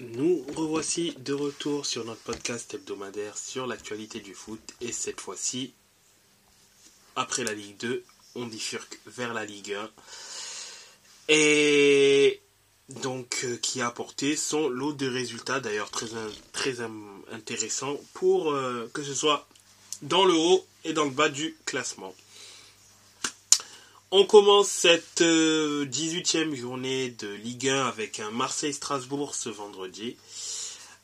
Nous revoici de retour sur notre podcast hebdomadaire sur l'actualité du foot et cette fois-ci, après la Ligue 2, on bifurque vers la Ligue 1 et donc euh, qui a apporté son lot de résultats d'ailleurs très, très intéressant pour euh, que ce soit dans le haut et dans le bas du classement. On commence cette 18e euh, journée de Ligue 1 avec un Marseille-Strasbourg ce vendredi.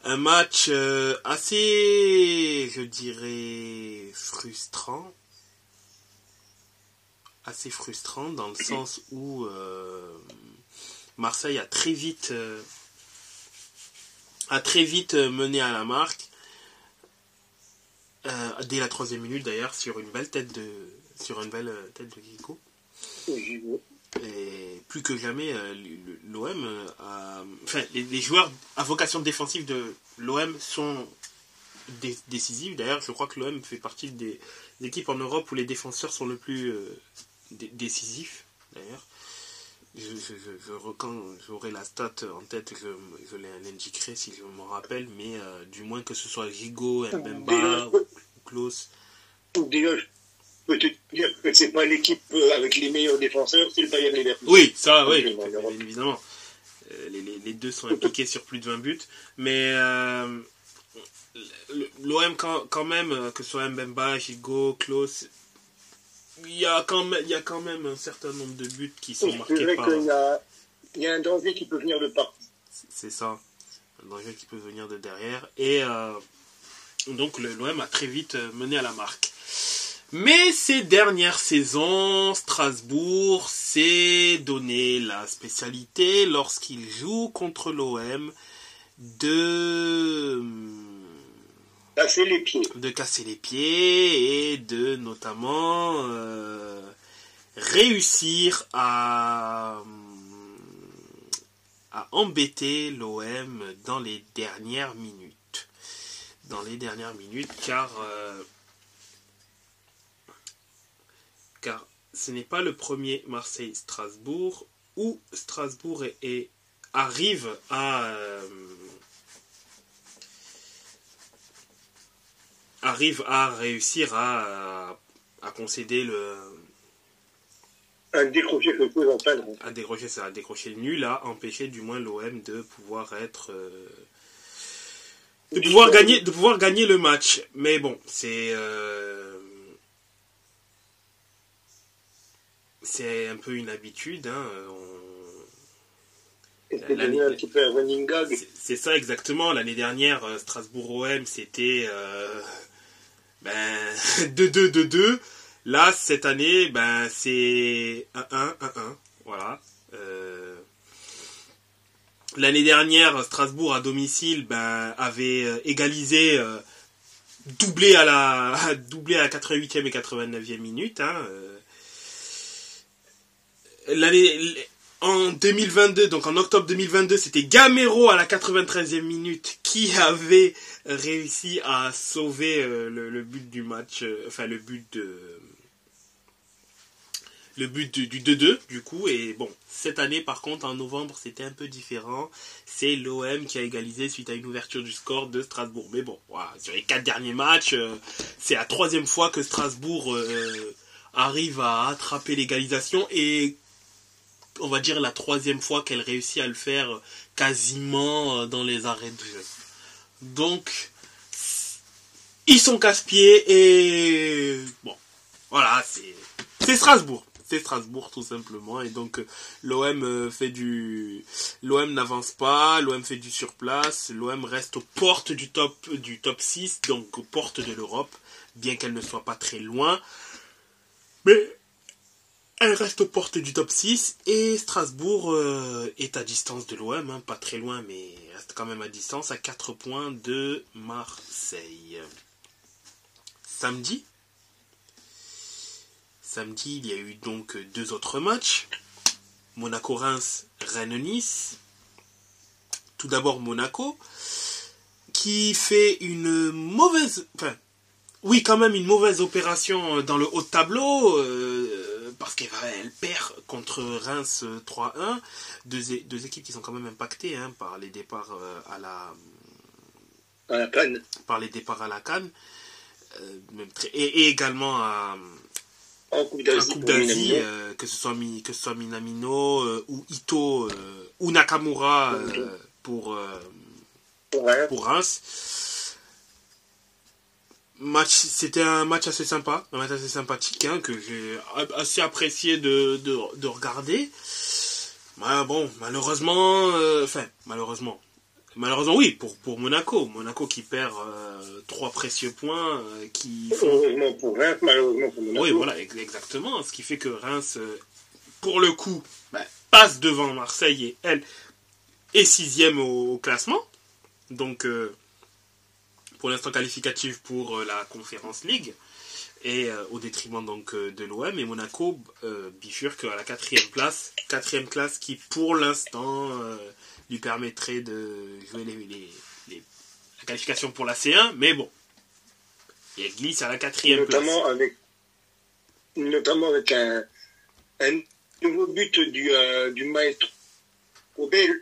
Un match euh, assez, je dirais, frustrant. Assez frustrant dans le sens où euh, Marseille a très vite, a très vite mené à la marque. dès la troisième minute d'ailleurs sur une belle tête de sur une belle tête de. Et plus que jamais, euh, l'OM euh, a... Enfin, les, joueurs à vocation défensive de l'OM sont décisifs. D'ailleurs, je crois que l'OM fait partie des, équipes en Europe où les défenseurs sont le plus euh, décisifs. D'ailleurs, je, quand j'aurai la stat en tête, je, je l'indiquerai si je me rappelle, mais du moins que ce soit Gigo, Mbemba ou Klaus peux te dire que c'est pas l'équipe euh, avec les meilleurs défenseurs, c'est le Bayern Leverkusen. Oui, ça, oui, évidemment. Euh, les, les, les, deux sont impliqués sur plus de 20 buts, mais euh, l'OM quand, quand, même, que ce soit Mbemba, Gigo, Klaus, il y, a quand même, il y a quand même un certain nombre de buts qui sont marqués C'est vrai qu'il y a, il y a un danger qui peut venir de partout. C'est ça, un danger qui peut venir de derrière. Et euh, donc l'OM a très vite mené à la marque. Mais ces dernières saisons, Strasbourg s'est donné la spécialité lorsqu'il joue contre l'OM de casser les pieds, de casser les pieds et de notamment euh, réussir à à embêter l'OM dans les dernières minutes. Dans les dernières minutes, car euh, car ce n'est pas le premier Marseille-Strasbourg où Strasbourg arrive à euh, arrive à réussir à, concéder le un décrocher quelque chose en Un décrocher, ça, un décrocher nul à empêcher du moins l'OM de pouvoir être euh, de pouvoir gagner de pouvoir gagner le match. Mais bon, c'est euh, c'est un peu une habitude. Hein. C'est ça exactement. L'année dernière, euh, Strasbourg-OM, c'était euh, ben, 2-2-2-2. Là, cette année, ben, c'est 1-1-1-1. Voilà. Euh, l'année dernière, Strasbourg à domicile ben, avait égalisé, doublé, à la, doublé à la 88e et 89e minute. Hein, l'année en 2022, donc en octobre 2022, c'était Gamero à la 93e minute qui avait réussi à sauver euh, le, but du match, euh, enfin le but de le but du 2-2 du coup. Et bon cette année par contre en novembre c'était un peu différent. C'est l'OM qui a égalisé suite à une ouverture du score de Strasbourg. Mais bon voilà, sur les quatre derniers matchs euh, c'est la troisième fois que Strasbourg arrive à attraper l'égalisation. Et on va dire, la troisième fois qu'elle réussit à le faire quasiment euh, dans les arrêts de jeu. Donc, ils sont casse-pieds et bon, voilà, c'est Strasbourg. C'est Strasbourg tout simplement et donc l'OM euh, fait du l'OM n'avance pas, l'OM fait du surplace, l'OM reste aux portes du top du top 6 donc aux portes de l'Europe bien qu'elle ne soit pas très loin. Mais elle reste aux portes du top 6 et Strasbourg euh, est à distance de l'OM, hein, pas très loin mais reste quand même à distance, à 4 points de Marseille. Samedi, samedi il y a eu donc deux autres matchs. Monaco-Reims, Rennes-Nice. Tout d'abord Monaco, qui fait une mauvaise... Oui quand même une mauvaise opération dans le haut de tableau. Euh, parce qu'elle elle perd contre Reims 3-1. Deux, deux, équipes qui sont quand même impactées hein, par les départs à la à la canne. Par les départs à la canne. et, également à, en Coupe d'Asie, euh, que, ce soit, que ce soit Minamino euh, ou Ito euh, ou Nakamura pour, pour Reims. Match, c'était un match assez sympa, un match assez sympathique hein, que j'ai assez apprécié de, de, de regarder. Bah, bon, malheureusement, enfin, malheureusement, Malheureusement, oui, pour, pour Monaco. Monaco qui perd euh, trois précieux points. Euh, qui Heureusement pour Reims, malheureusement pour Monaco. Oui, voilà, exactement. Ce qui fait que Reims, euh, pour le coup, bah, passe devant Marseille et elle est sixième au, classement. Donc, pour l'instant qualificatif pour la Conférence League. Et au détriment donc de l'OM. Et Monaco bifurque à la quatrième place. Quatrième classe qui, pour l'instant lui permettrait de jouer les, la qualification pour la C1, mais bon, il glisse à la quatrième notamment Avec, notamment avec un, nouveau but du, euh, du maestro,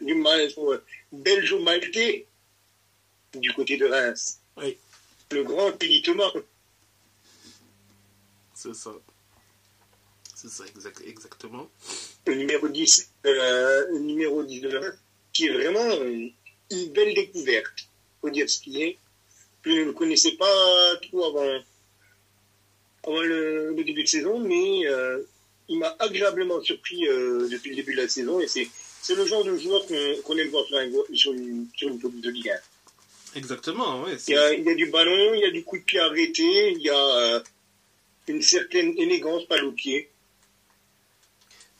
du maestro belgeo-maltais du côté de Reims. Oui. Le grand Teddy Thomas. C'est ça. C'est ça, exactement. Le numéro 10, euh, le numéro 10 de Reims qui est vraiment une belle découverte, faut dire ce qui est. Je ne le connaissais pas trop avant, avant le, début de saison, mais euh, il m'a agréablement surpris euh, depuis le début de la saison et c'est, c'est le genre de joueur qu'on, aime voir sur, une, sur une de Ligue 1. Exactement, oui. Il y, a, il y, a, du ballon, il y a du coup de pied arrêté, il y a euh, une certaine élégance par le pied.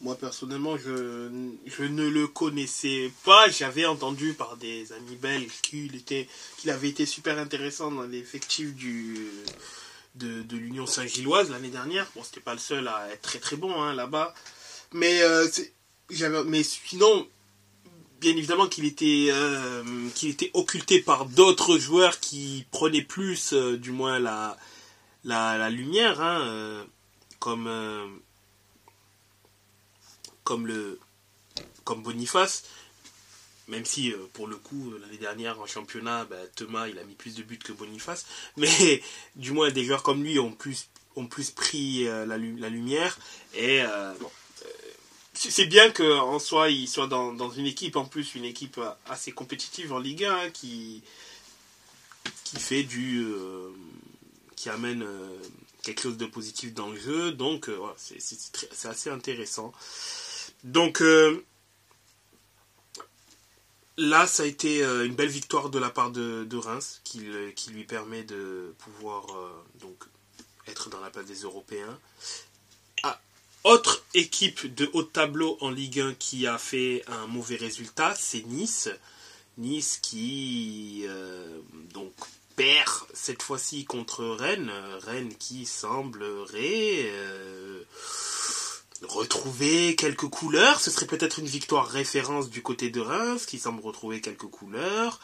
Moi personnellement, je, je ne le connaissais pas. J'avais entendu par des amis belges qu'il était, qu'il avait été super intéressant dans l'effectif du de, de l'Union Saint-Gilloise l'année dernière. Bon, c'était pas le seul à être très très bon hein, là-bas, mais euh, j'avais, mais sinon, bien évidemment qu'il était euh, qu'il était occulté par d'autres joueurs qui prenaient plus, euh, du moins la la, la lumière, hein, comme comme le comme Boniface, même si euh, pour le coup l'année dernière en championnat, bah, Thomas il a mis plus de buts que Boniface, mais du moins des joueurs comme lui ont plus ont plus pris euh, la, lumière. Et euh, c'est bien qu'en soi il soit dans, une équipe en plus une équipe assez compétitive en Ligue 1 hein, qui qui fait du qui amène quelque chose de positif dans le jeu donc c'est assez intéressant donc euh, là, ça a été euh, une belle victoire de la part de, Reims qui, qui, lui permet de pouvoir euh, donc être dans la place des Européens. Autre équipe de haut tableau en Ligue 1 qui a fait un mauvais résultat, c'est Nice. Nice qui donc perd cette fois-ci contre Rennes. Rennes qui semblerait retrouver quelques couleurs. Ce serait peut-être une victoire référence du côté de Reims qui semble retrouver quelques couleurs.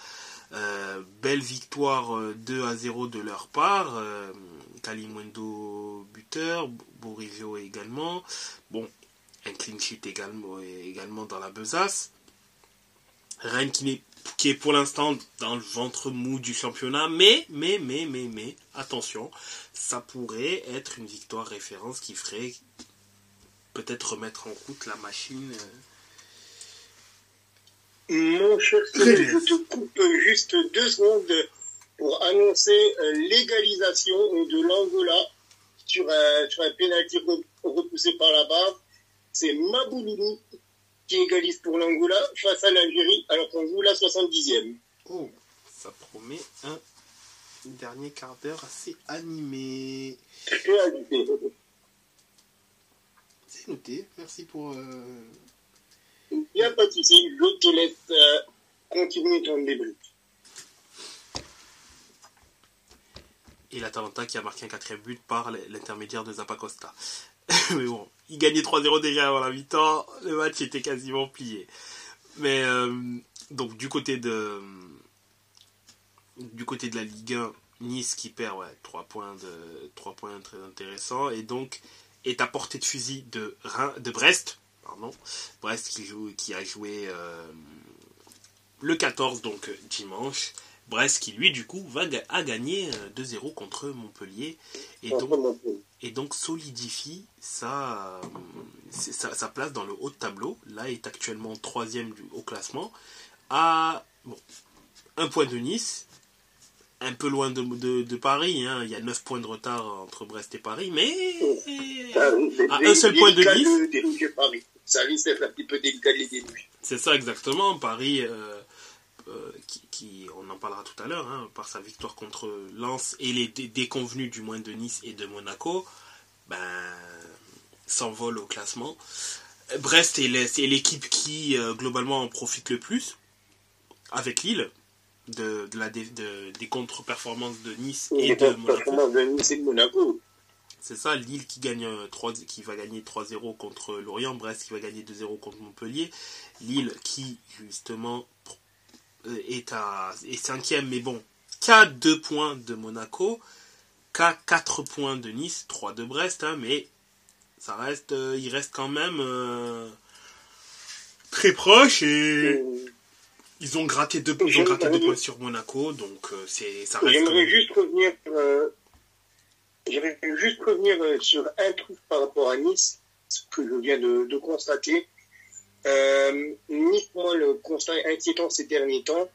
Euh, belle victoire 2 euh, à 0 de leur part. Euh, Kalimundo buteur, Borisio également. Bon, un clean sheet également, également dans la besace. Rennes qui, est, qui est pour l'instant dans le ventre mou du championnat, mais, mais, mais, mais, mais, attention, ça pourrait être une victoire référence qui ferait peut-être remettre en route la machine. Euh. Mon cher je te coupe juste deux secondes pour annoncer euh, l'égalisation de l'Angola sur un, sur un pénalty repoussé par la barre. C'est Mabouloulou qui égalise pour l'Angola face à l'Algérie alors qu'on joue la 70e. Oh, ça promet un dernier quart d'heure assez animé. Animé noté. Merci pour. Euh... Il n'y a pas de souci. Je te laisse euh, continuer ton débrief. Et l'Atalanta qui a marqué un quatrième but par l'intermédiaire de Zappacosta. Mais bon, il gagnait 3-0 déjà avant la mi-temps. Le match était quasiment plié. Mais euh, donc du côté de du côté de la Ligue 1, Nice qui perd ouais, 3 points de 3 points très intéressants et donc est à portée de fusil de, de Brest. Pardon. Brest qui, joue, qui a joué le 14, donc dimanche. Brest qui lui du coup va a gagné 2-0 contre Montpellier et donc, et donc solidifie sa, sa, place dans le haut de tableau. Là est actuellement troisième au classement à bon, un point de Nice, un peu loin de, de, Paris. Hein. Il y a 9 points de retard entre Brest et Paris, mais à un seul point de Nice. Ça risque d'être un petit peu délicat les. C'est ça exactement. Paris. Euh, euh, qui, on en parlera tout à l'heure, hein, par sa victoire contre Lens et les déconvenus du moins de Nice et de Monaco, ben, s'envole au classement. Brest est l'équipe qui euh, globalement en profite le plus, avec Lille, de, la, des contre-performances de Nice et de Monaco. C'est ça, Lille qui, gagne 3, euh, qui va gagner 3-0 contre Lorient, Brest qui va gagner 2-0 contre Montpellier, Lille qui justement est, à, est cinquième, mais bon, qu'à 2 points de Monaco, qu'à 4 points de Nice, 3 de Brest, hein, mais ça reste, euh, il reste quand même euh, très proche et ils ont gratté 2 ils ont gratté deux points sur Monaco, donc c'est ça reste. J'aimerais juste revenir, j'aimerais juste revenir sur un truc par rapport à Nice, ce que je viens de, de constater. Euh, ni moi, le constat inquiétant ces derniers temps,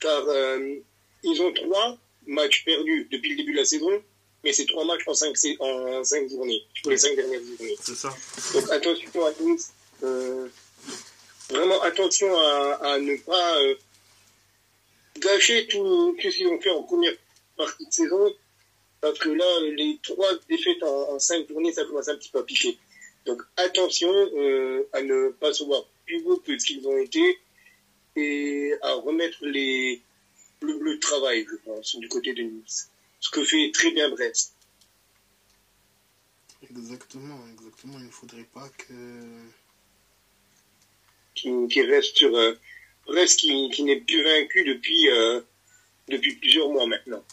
car euh, ils ont trois matchs perdus depuis le début de la saison, mais c'est trois matchs en cinq, en cinq journées, pour les cinq dernières journées. C'est ça. Donc attention à tous. Euh, vraiment attention à, à ne pas euh, gâcher tout, tout ce qu'ils ont fait en première partie de saison, parce que là, les trois défaites en, en cinq journées, ça commence un petit peu à piquer. Donc attention euh, à ne pas se voir plus beau que ce qu'ils ont été et à remettre les, le, travail, je pense, du côté de Nice. Ce que fait très bien Brest. Exactement, exactement. Il ne faudrait pas que. Qui, reste sur. Euh, Brest qui, qui n'est plus vaincu depuis, euh, depuis plusieurs mois maintenant.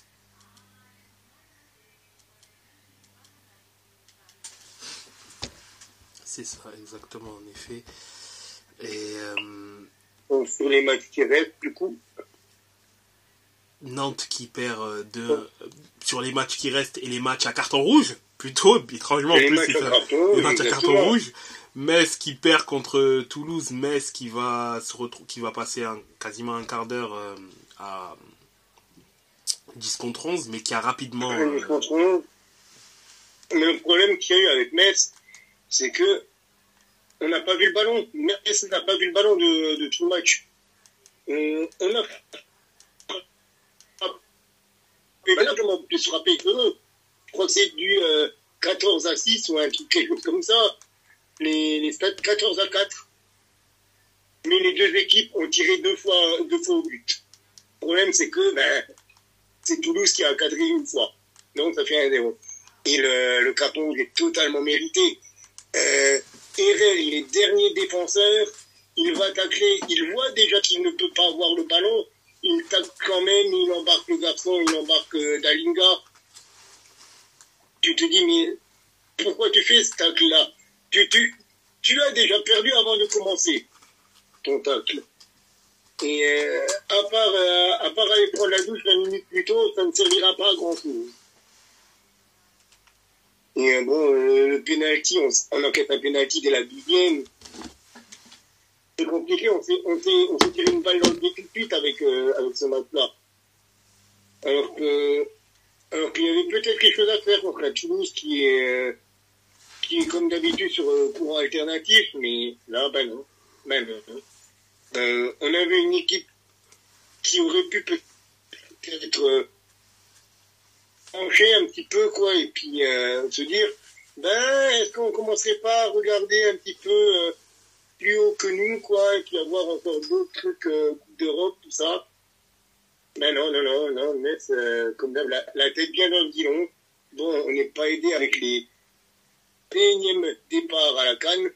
C'est ça, exactement, en effet. Et. Euh, sur les matchs qui restent, du coup. Nantes qui perd euh, deux. Euh, sur les matchs qui restent et les matchs à carton rouge, plutôt, étrangement, en plus, c'est ça. les matchs à carton rouge. Metz qui perd contre Toulouse, Metz qui va se retrouver, qui va passer un, quasiment un quart d'heure à 10 contre 11, mais qui a rapidement. Mais le problème qu'il y a eu avec Metz, c'est que on n'a pas vu le ballon. Metz n'a pas vu le ballon de, de tout le match. On, on a largement plus frappé que eux. Je crois que c'est du 14 euh, à 6 ou un truc quelque chose comme ça. Les, les stats 14 à 4. Mais les deux équipes ont tiré deux fois, deux fois au but. Le problème, c'est que ben, c'est Toulouse qui a cadré une fois. Donc, ça fait un 0. Et le, le carton est totalement mérité. Euh, il est dernier défenseur, il va tacler, il voit déjà qu'il ne peut pas avoir le ballon, il tacle quand même, il embarque le garçon, il embarque euh, Dalinga. Tu te dis, mais pourquoi tu fais ce tacle-là? Tu, tu, tu as déjà perdu avant de commencer ton tacle. Et euh, à, part, euh, à part aller prendre la douche 20 minutes plus tôt, ça ne servira pas à grand-chose. Et euh, bon, euh, le penalty, on, enquête un penalty dès la dixième. C'est compliqué, on s'est, on s'est, on s'est tiré une balle dans le pied tout avec, euh, avec ce match-là. Alors que, alors qu'il y avait peut-être quelque chose à faire contre la Tunis qui est, qui est comme d'habitude sur courant alternatif, mais là, ben non. Ben non. Euh, on avait une équipe qui aurait pu peut-être un petit peu, quoi, et puis euh, se dire, ben, est-ce qu'on commencerait pas à regarder un petit peu euh, plus haut que nous, quoi, et puis avoir encore d'autres trucs euh, d'Europe, tout ça? Ben non, non, non, non, mais comme d'hab, la, tête bien dans le guidon. Bon, on n'est pas aidé avec les énièmes départs à la canne,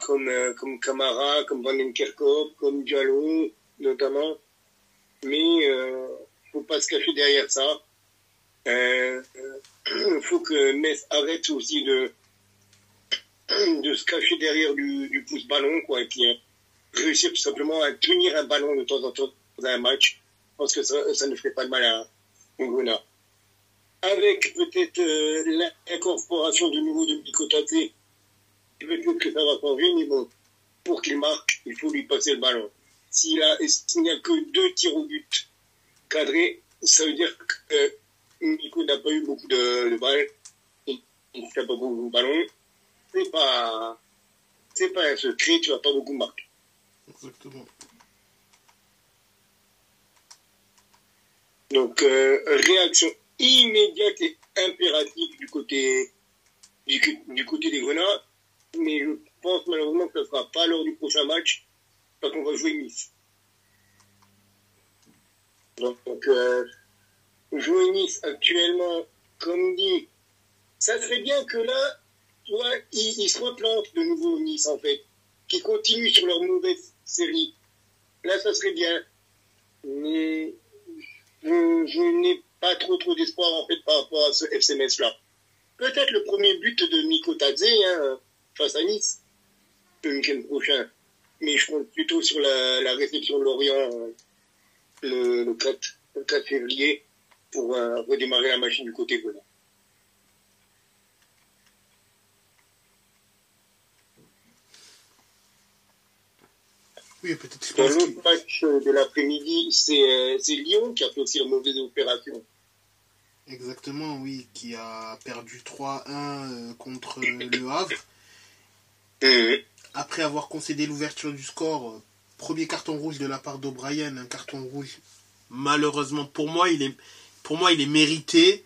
comme, comme Camara, comme Van Kerkhoff, comme Diallo, notamment. Mais faut pas se cacher derrière ça. Euh, il faut que Metz arrête aussi de, de se cacher derrière du, du pouce ballon, quoi, et puis euh, réussir tout simplement à tenir un ballon de temps en temps dans un match. parce que ça, ça ne ferait pas de mal à Ngona. Avec peut-être euh, l'incorporation de nouveau de Bikotate, peut-être que ça va changer, mais bon, pour qu'il marque, il faut lui passer le ballon. S'il a, s'il n'y a que deux tirs au but cadrés, ça veut dire que Nico n'a pas eu beaucoup de, de balles, il n'a pas beaucoup de ballons. C'est pas, c'est pas un secret, tu vas pas beaucoup marquer. Exactement. Donc, euh, réaction immédiate et impérative du côté, du, du côté des Grenades. Mais je pense malheureusement que ce ne sera pas lors du prochain match, parce qu'on va jouer Nice. Donc, euh, jouer Nice actuellement, comme dit, ça serait bien que là, tu vois, ils, ils se replantent de nouveau Nice en fait, qui continuent sur leur mauvaise série. Là, ça serait bien. Mais je, n'ai pas trop trop d'espoir en fait par rapport à ce FCMS là. Peut-être le premier but de Miko Tadze hein, face à Nice le week-end prochain. Mais je compte plutôt sur la, la réception de Lorient euh, le, le, 4, le 4 février pour euh, redémarrer la machine du côté volant. Oui, peut-être. Dans l'autre match de l'après-midi, c'est euh, c'est Lyon qui a fait aussi la mauvaise opération. Exactement, oui, qui a perdu 3-1 euh, contre le Havre. Après avoir concédé l'ouverture du score, premier carton rouge de la part d'O'Brien, un carton rouge. Malheureusement, pour moi, il est, pour moi, il mérité.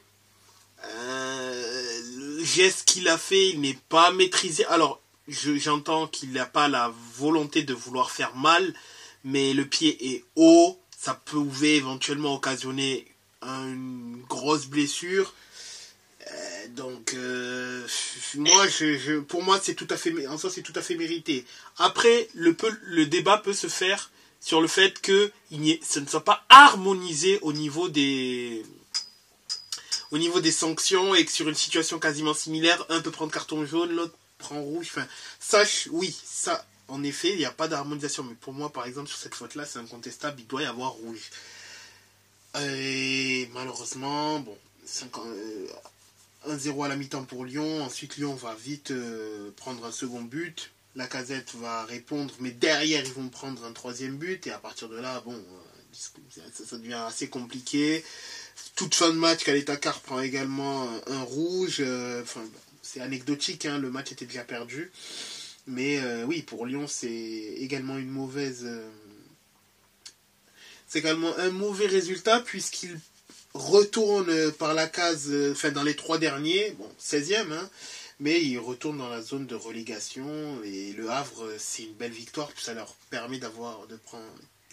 Euh, le geste qu'il a fait, il n'est pas maîtrisé. Alors, je- j'entends qu'il n'a pas la volonté de vouloir faire mal, mais le pied est haut. Ça pouvait éventuellement occasionner une grosse blessure. Euh, donc, euh, moi, je, pour moi, c'est tout à fait, en soi, c'est tout à fait mérité. Après, le, peut, le débat peut se faire sur le fait que il ce ne soit pas harmonisé au niveau des, au niveau des sanctions et que sur une situation quasiment similaire, un peut prendre carton jaune, l'autre prend rouge. Enfin, ça, oui, ça, en effet, il n'y a pas d'harmonisation. Mais pour moi, par exemple, sur cette faute-là, c'est incontestable, il doit y avoir rouge. Et malheureusement, bon, 50, euh, 1-0 à la mi-temps pour Lyon. Ensuite, Lyon va vite euh, prendre un second but. La casette va répondre, mais derrière, ils vont prendre un troisième but. Et à partir de là, bon, euh, ça, devient assez compliqué. Toute fin de match, Kaletakar prend également un, un rouge. euh, Enfin, c'est anecdotique, hein, le match était déjà perdu. Mais euh, oui, pour Lyon, c'est également une mauvaise. euh, c'est également un mauvais résultat puisqu'il retourne euh, par la case, euh, enfin dans les trois derniers, bon, 16e, hein, mais il retourne dans la zone de relégation et le Havre, euh, c'est une belle victoire, puis ça leur permet d'avoir de prendre,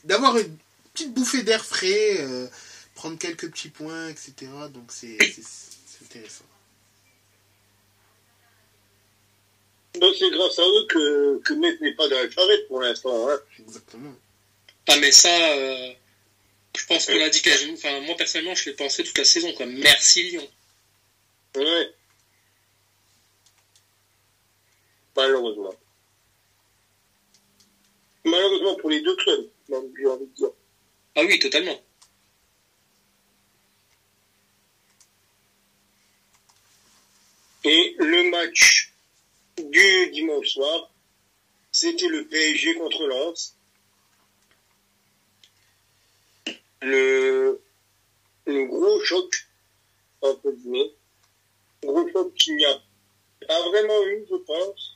d'avoir une petite bouffée d'air frais, euh, prendre quelques petits points, etc. Donc c'est, intéressant. Donc c'est grâce à eux que, que Metz n'est pas dans la charrette pour l'instant. Hein. Exactement. Ah, mais ça, euh, je pense qu'on l'a dit. Enfin, moi, personnellement, je l'ai pensé toute la saison, quoi. Merci Lyon. Ouais. Malheureusement. Malheureusement pour les deux clubs, j'ai envie de dire. Ah oui, totalement. Et le match du dimanche soir, c'était le PSG contre Lens. Le, le gros choc, entre guillemets. Gros choc qu'il n'y a pas vraiment eu, je pense.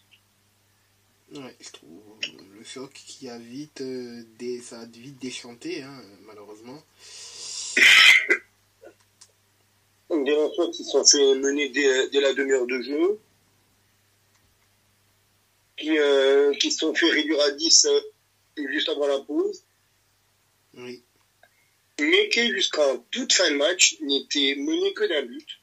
Ouais, je trouve le choc qui a vite, euh, dé- ça a vite déchanté, hein, malheureusement. Des Lensois qui sont fait mener dès, dès la demi-heure de jeu. Qui, euh, qui se sont fait réduire à 10 euh, juste avant la pause. Oui. Mais qui jusqu'en toute fin de match n'était mené que d'un but.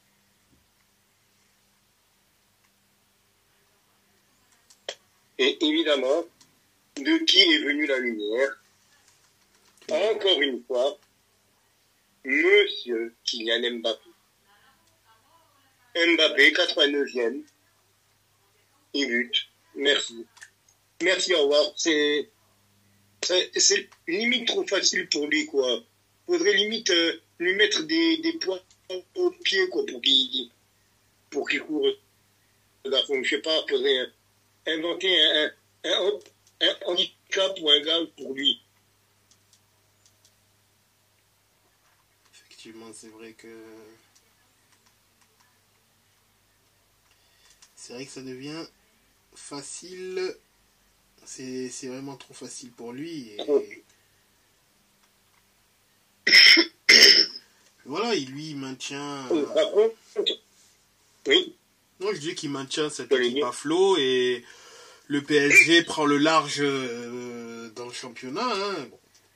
Et évidemment, de qui est venue la lumière? Encore une fois, Monsieur Kylian Mbappé. Mbappé, 89e. Il bute. Merci. Merci, au revoir. C'est limite trop facile pour lui, quoi. Faudrait limite euh, lui mettre des, des points au pied, quoi, pour qu'il, pour qu'il court. Je sais pas, faudrait inventer un, un, un handicap ou un gars pour lui. Effectivement, c'est vrai que. C'est vrai que ça devient facile. C'est vraiment trop facile pour lui. Et... voilà, il lui maintient. Oui. Non, je dis qu'il maintient cette équipe à flot et le PSG prend le large euh, dans le championnat. Hein.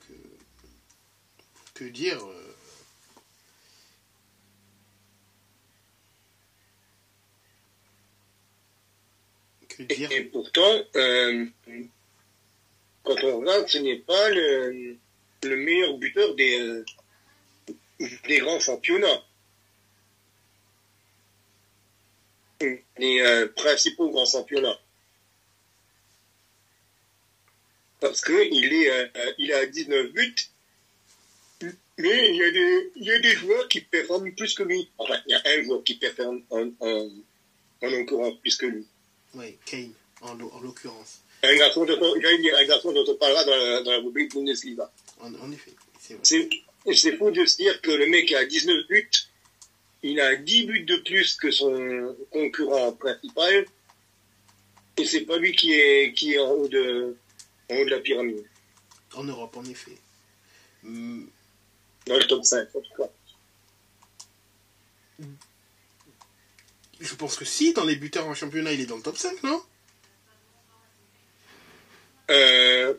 que, que, dire euh, Et, pourtant, euh, quand on regarde, ce n'est pas le, le, meilleur buteur des, euh, des grands championnats. Les euh, principaux grands championnats. Parce qu'il est, il a 19 buts, mais il y, a des, il y a des joueurs qui performent plus que lui. Enfin, il y a un joueur qui performe en, en, en encore plus que lui. Oui, Kane, en, l'occurrence. Un garçon dont on parlera dans la, dans la rubrique Bundesliga. En, en effet, c'est C'est fou de se dire que le mec a 19 buts, il a 10 buts de plus que son concurrent principal, et c'est pas lui qui est, qui est en, haut de, en haut de la pyramide. En Europe, en effet. Dans le top 5, en tout cas. Je pense que si, dans les buteurs en championnat, il est dans le top 5, non? Euh...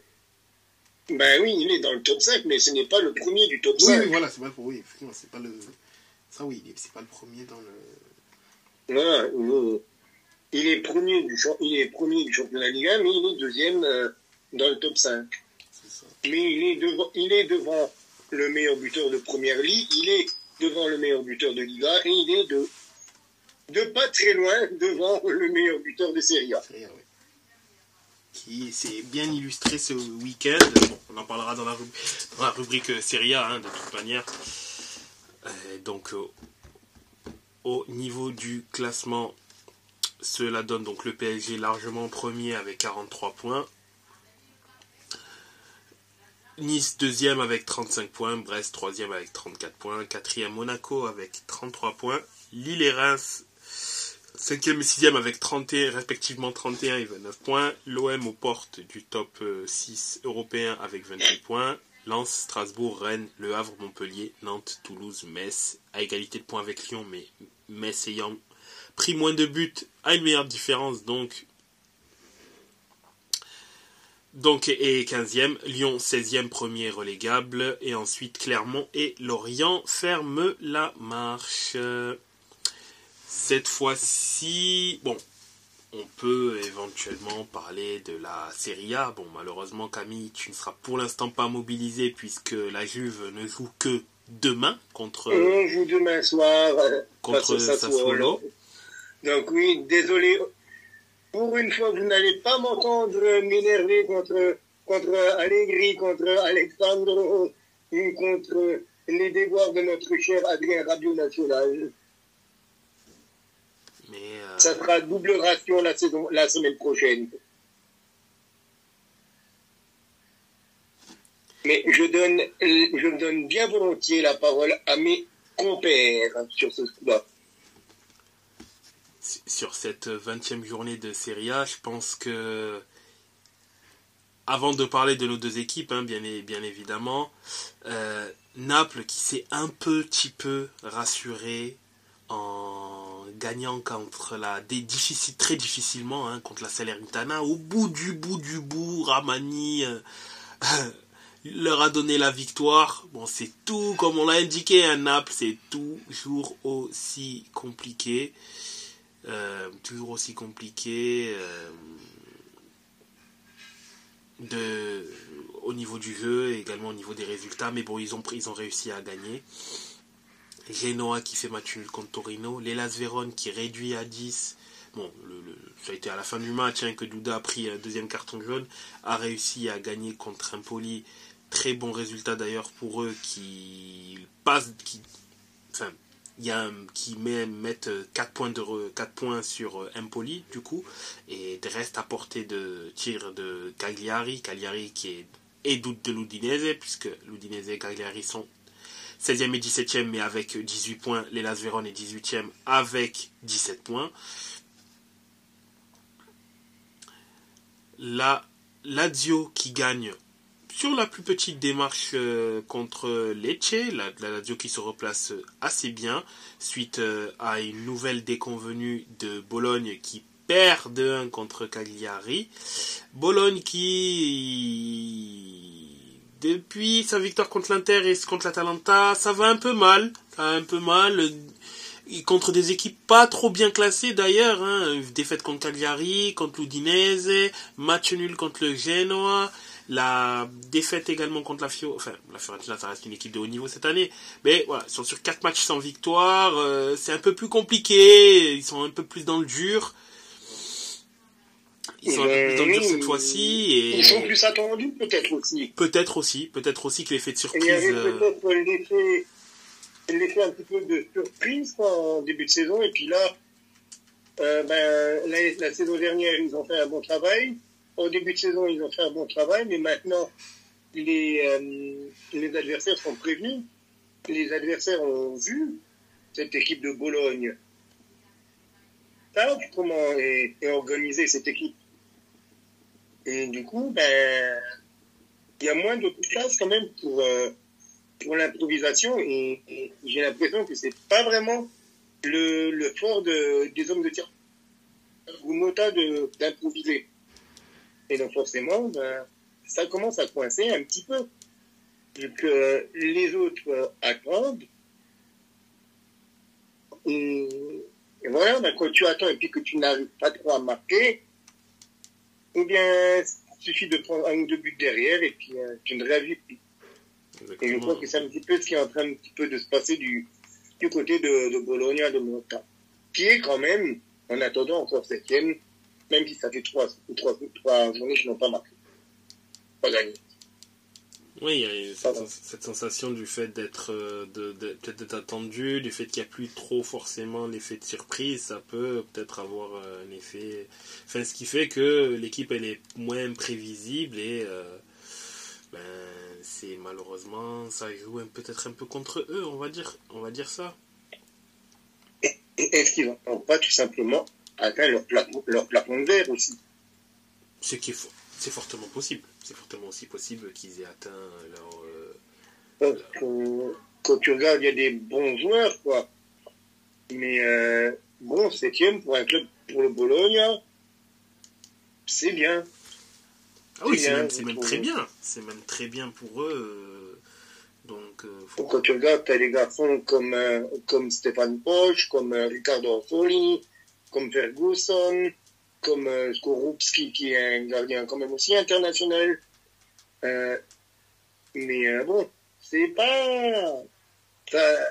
Ben oui, il est dans le top 5, mais ce n'est pas le premier du top 5. Oui, voilà, c'est pas, oui, c'est pas le... Ça oui, c'est pas le premier dans le... Voilà, il est, premier du, il est premier du championnat Ligue 1, mais il est deuxième euh, dans le top 5. Ça. Mais il est, devant, il est devant le meilleur buteur de Première Ligue, il est devant le meilleur buteur de Liga, et il est de, de pas très loin devant le meilleur buteur de Serie A. Qui s'est bien illustré ce week-end. on en parlera dans la, dans la rubrique Serie A, hein, de toute manière. Euh, donc, euh, au niveau du classement, cela donne donc le PSG largement premier avec 43 points. Nice deuxième avec 35 points, Brest troisième avec 34 points, quatrième Monaco avec 33 points, Lille et Reims 5e et 6e avec 31, respectivement 31 et 29 points. L'OM aux portes du top 6 euh, européen avec 28 points. Lens, Strasbourg, Rennes, Le Havre, Montpellier, Nantes, Toulouse, Metz, à égalité de points avec Lyon, mais Metz ayant pris moins de buts, à une meilleure différence, donc. Donc, et 15e, Lyon 16e, premier relégable, et ensuite Clermont et Lorient ferment la marche. Cette fois-ci, bon, on peut éventuellement parler de la Serie A. Bon, malheureusement, Camille, tu ne seras pour l'instant pas mobilisé puisque la Juve ne joue que demain contre. On joue demain soir euh, contre Sassuolo. Donc oui, désolé. Pour une fois, vous n'allez pas m'entendre m'énerver contre contre Allegri, contre Alexandre ou contre les devoirs de notre cher Adrien Radio National. Euh, Ça sera double ration la, saison, la semaine prochaine. Mais je donne, je donne bien volontiers la parole à mes compères sur ce coup-là. Sur cette 20e journée de Serie A, je pense que avant de parler de nos deux équipes, hein, bien, bien, évidemment, euh, Naples qui s'est un petit peu rassuré en gagnant contre la des difficile, très difficilement hein, contre la Salernitana. Au bout du bout du bout Ramani euh, leur a donné la victoire. Bon c'est tout. Comme on l'a indiqué à Naples c'est toujours aussi compliqué. Euh, toujours aussi compliqué euh, de au niveau du jeu et également au niveau des résultats. Mais bon ils ont ils ont réussi à gagner Genoa qui fait match nul contre Torino, l'Elas Vérone qui réduit à 10. Bon, ça a été à la fin du match hein, que Douda a pris un deuxième carton jaune, a réussi à gagner contre Impoli. Très bon résultat d'ailleurs pour eux qui passent, qui, enfin, y a qui met, mettent 4 points, de, 4 points sur Impoli du coup et reste à portée de tir de Cagliari Cagliari qui est doute de l'Udinese puisque l'Udinese et Cagliari sont 16e et 17e mais avec 18 points les Las Vérone est 18e avec 17 points la Lazio qui gagne sur la plus petite démarche euh, contre Lecce, la, la, Lazio qui se replace assez bien suite euh, à une nouvelle déconvenue de Bologne qui perd 2-1 contre Cagliari. Bologne qui depuis sa victoire contre l'Inter et contre l'Atalanta, ça va un peu mal, ça va un peu mal contre des équipes pas trop bien classées d'ailleurs, hein. défaite contre Cagliari, contre l'Udinese, match nul contre le Genoa, la défaite également contre la Fio, enfin la Fiorentina ça reste une équipe de haut niveau cette année, mais voilà, ils sont sur quatre matchs sans victoire, euh, c'est un peu plus compliqué, ils sont un peu plus dans le dur. Ils sont un peu plus dans le dur cette fois-ci et ils sont plus attendus peut-être aussi. Peut-être aussi, peut-être aussi que l'effet de surprise. il y avait peut-être l'effet, l'effet un petit peu de surprise en début de saison et puis là, euh, ben, la, la saison dernière ils ont fait un bon travail au début de saison, ils ont fait un bon travail, mais maintenant, les, euh, les adversaires sont prévenus. Les adversaires ont vu cette équipe de Bologne. Comment est, est organisée cette équipe? Et du coup, ben, il y a moins de place quand même pour, euh, pour l'improvisation et, j'ai l'impression que c'est pas vraiment le, le fort de, des hommes de tir Goumota d'improviser. Et donc forcément, ben, ça commence à coincer un petit peu. Vu que les autres attendent. Et, et voilà, ben, quand tu attends et puis que tu n'arrives pas trop à marquer, ou bien il suffit de prendre un ou deux buts derrière et puis euh, tu ne réagis plus. Et je crois que c'est un petit peu ce qui est en train un petit peu de se passer du, du côté de, de Bologna, de Monta, qui est quand même, en attendant encore septième, même si ça fait trois, trois, trois journées qu'ils n'ont pas marqué. Pas gagné. Oui, il y a cette, cette sensation du fait d'être euh, de, de, peut-être d'être attendu, du fait qu'il n'y a plus trop forcément l'effet de surprise, ça peut peut-être avoir euh, un effet. Enfin, ce qui fait que l'équipe elle est moins prévisible et euh, ben c'est malheureusement ça joue peut-être un peu contre eux, on va dire, on va dire ça. Est-ce qu'ils n'ont pas tout simplement atteint leur, plafond, leur plafond de verre aussi Ce qui est faux. C'est fortement possible. C'est fortement aussi possible qu'ils aient atteint leur. Euh, quand, quand, tu regardes, il y a des bons joueurs, quoi. Mais euh, bon, septième pour un club pour le Bologne, c'est bien. Ah oui, c'est même, même très bien. C'est même très bien pour eux. Donc, euh, faut... Quand tu regardes, tu as des garçons comme, euh, comme Stéphane Poche, comme Ricardo Ortoli, comme Ferguson, comme euh, Skorupski qui est un gardien quand même aussi international. Euh, mais euh, bon, c'est pas... Ça,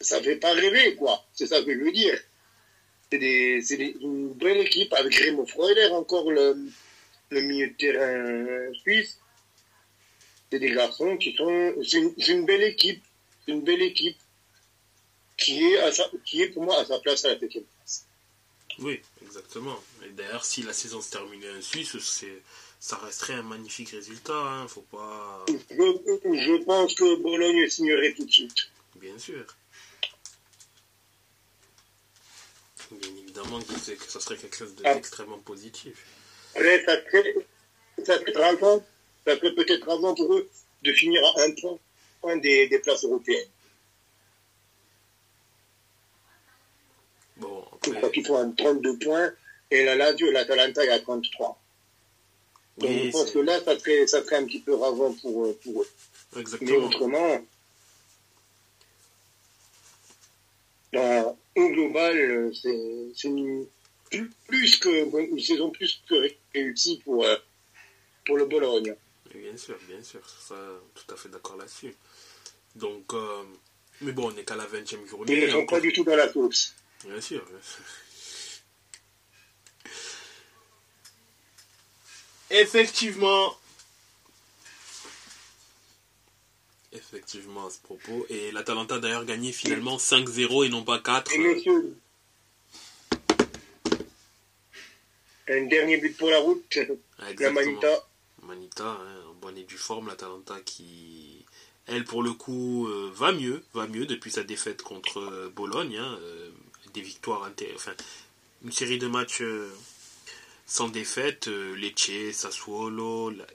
ça fait pas rêver, quoi. C'est ça que je veux dire. C'est des, des, une belle équipe avec Remo Freuler, encore le, le milieu de terrain suisse. C'est des garçons qui sont... C'est une, une, belle équipe. Une belle équipe qui est, à sa, qui est pour moi à sa place à la septième. Oui, exactement. Et d'ailleurs, si la saison se terminait ainsi, c'est, ça resterait un magnifique résultat. Hein. Faut pas. Je, je, pense que Bologne signerait tout de suite. Bien sûr. Bien évidemment que, que ça serait quelque chose d'extrêmement ah. positif. Ouais, ça serait, ça serait avant, ça serait peut-être avant pour eux de finir à un point, point des, des places européennes. Qu'ils font un 32 points et la Lazio et l'Atalanta à 33. Donc je pense que là, ça serait, ça serait un petit peu ravant pour, pour eux. Exactement. Mais autrement, dans, au global, c'est, une, plus que, une saison plus que réussie pour, pour le Bologne. Bien sûr, bien sûr, ça, tout à fait d'accord là-dessus. Donc, euh, Mais bon, on n'est qu'à la 20e journée. Ils ne sont encore- pas du tout dans la course. Bien sûr. bien sûr. Effectivement. Effectivement, à ce propos. Et l'Atalanta a d'ailleurs gagné finalement 5-0 et non pas 4. Et messieurs, un dernier but pour la route, la Exactement. Manita. Manita, hein, en bonne et due forme, l'Atalanta qui, elle, pour le coup, euh, va mieux, va mieux depuis sa défaite contre euh, Bologne. hein, euh, des victoires, enfin, une série de matchs euh, sans défaite, euh, Lecce, Sassuolo, la-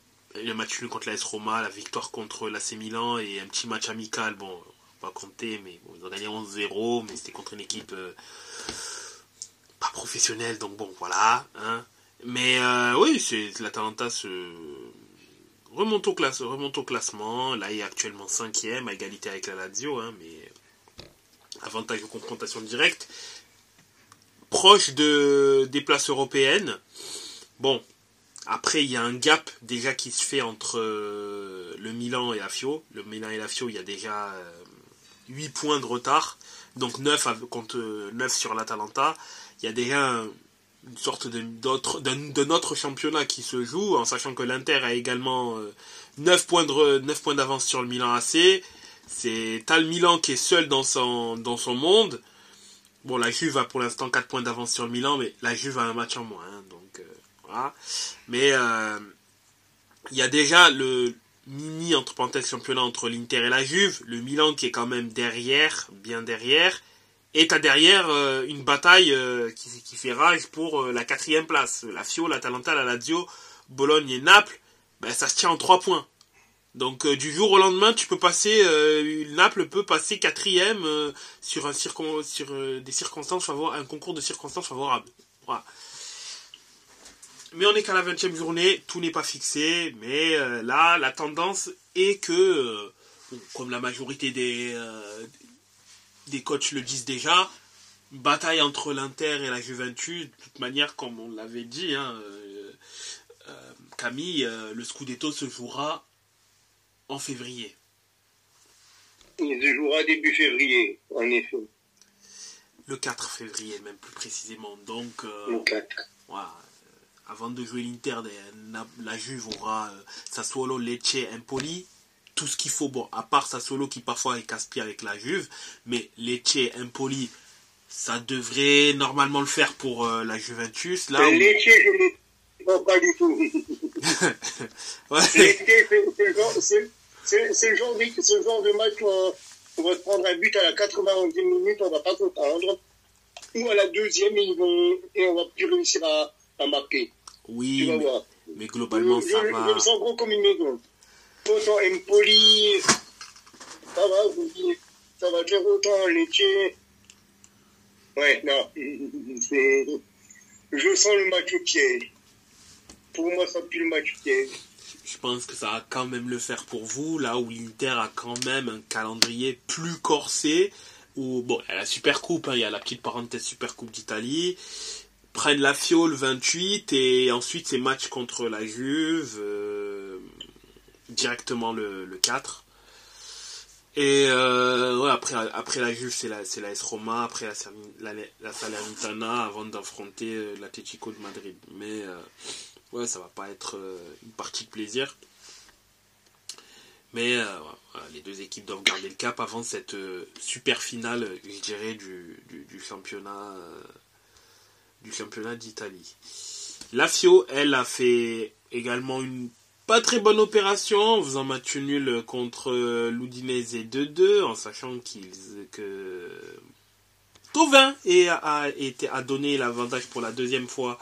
le match nul contre l'AS Roma, la victoire contre l'AC Milan et un petit match amical, bon, on va compter, mais bon, ils ont gagné 11-0, mais c'était contre une équipe euh, pas professionnelle, donc bon, voilà. Hein. Mais oui, c'est l'Atalanta se remonte au, remonte au classement. Là, il est actuellement cinquième, à égalité avec la Lazio, hein, mais avantage de confrontation directe. Proche de, des places européennes. Bon, après, il y a un gap déjà qui se fait entre euh, le Milan et la Fio. Le Milan et la Fio, il y a déjà euh, 8 points de retard. Donc 9 av- contre euh, 9 sur l'Atalanta. Il y a déjà un- une sorte d'un- notre championnat qui se joue, en sachant que l'Inter a également euh, 9 points, de, re- 9 points d'avance sur le Milan AC. C'est t'as le Milan qui est seul dans son, monde. Bon, la Juve a pour l'instant 4 points d'avance sur Milan, mais la Juve a un match en moins. hein, donc, euh, voilà. Mais euh, il y a déjà le mini, entre parenthèses, championnat entre l'Inter et la Juve. Le Milan qui est quand même derrière, bien derrière. Et t'as derrière euh, une bataille qui, fait rage pour la quatrième place. La Fio, l'Atalanta, la Lazio, Bologne et Naples, ben, ça se tient en trois points. Donc euh, du jour au lendemain, tu peux passer, euh, Naples peut passer quatrième euh, sur un circon, sur des circonstances favorables, un concours de circonstances favorables. Voilà. Mais on est qu'à la 20e journée, tout n'est pas fixé, mais là, la tendance est que, comme la majorité des, des coachs le disent déjà, bataille entre l'Inter et la Juventus, de toute manière, comme on l'avait dit, hein, Camille, le Scudetto se jouera en février. Il se jouera début février, en effet. Le 4 février, même plus précisément. Donc, euh, Le 4. voilà, euh, avant de jouer l'Inter, la, Juve aura euh, Sassuolo, Lecce, Empoli. Tout ce qu'il faut, bon, à part Sassuolo qui parfois est casse-pied avec la Juve, mais Lecce, Empoli, ça devrait normalement le faire pour euh, la Juventus. Là où- L'été, je ne pas, du tout. Ouais. L'été, c'est c'est le genre, de, le genre de match où on, on va se prendre un but à la 91e minute, on va pas s'entendre. Ou à la deuxième, ils vont, et on va plus réussir à, à marquer. Tu Oui, vas mais, voir. mais globalement, je, ça je- va. je me sens gros comme une maison. Autant Empoli, ça va, je dis, ça va faire autant Lecce. Ouais, non, je sens le match piège. Pour moi, ça pue le match piège. Je pense que ça va quand même le faire pour vous, là où l'Inter a quand même un calendrier plus corsé. Où, bon, il y a la Super Coupe, hein, il y a la petite parenthèse Super Coupe d'Italie. Prennent la Fiole 28 et ensuite ces matchs contre la Juve euh, directement le, le 4. Et euh, après, la Juve, c'est la, c'est la S Roma, après la, la, Salernitana avant d'affronter euh, l'Atlético de Madrid. Mais ouais, ça va pas être euh, une partie de plaisir. Mais euh, les deux équipes doivent garder le cap avant cette euh, super finale, je dirais, du, du, championnat du championnat d'Italie. La Fio, elle, a fait également une pas très bonne opération en faisant match nul contre l'Udinese 2-2 en sachant qu'ils que Tovin a, été, a donné l'avantage pour la deuxième fois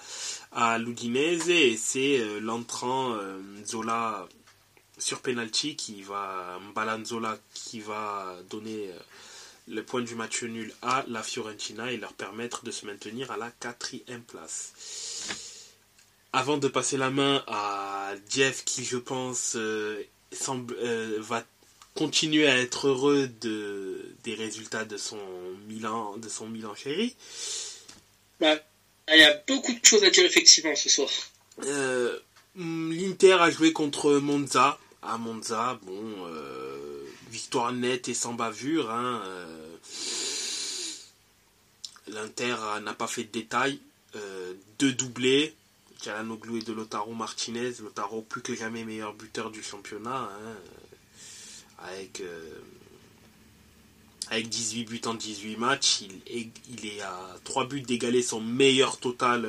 à l'Udinese et c'est euh, l'entrant euh, Zola sur penalty qui va qui va donner euh, le point du match nul à la Fiorentina et leur permettre de se maintenir à la quatrième place. Avant de passer la main à Jeff qui je pense semble, va continuer à être heureux de, des résultats de son Milan, de son Milan chéri. Bah, il y a beaucoup de choses à dire effectivement ce soir. Euh, L'Inter a joué contre Monza. À Monza, bon, euh, victoire nette et sans bavure. Hein, L'Inter n'a pas fait de détails. deux doublés. Calanoglu et de Lotaro Martinez. Lotaro plus que jamais meilleur buteur du championnat. Hein, avec, avec 18 buts en 18 matchs. Il est, à 3 buts d'égaler son meilleur total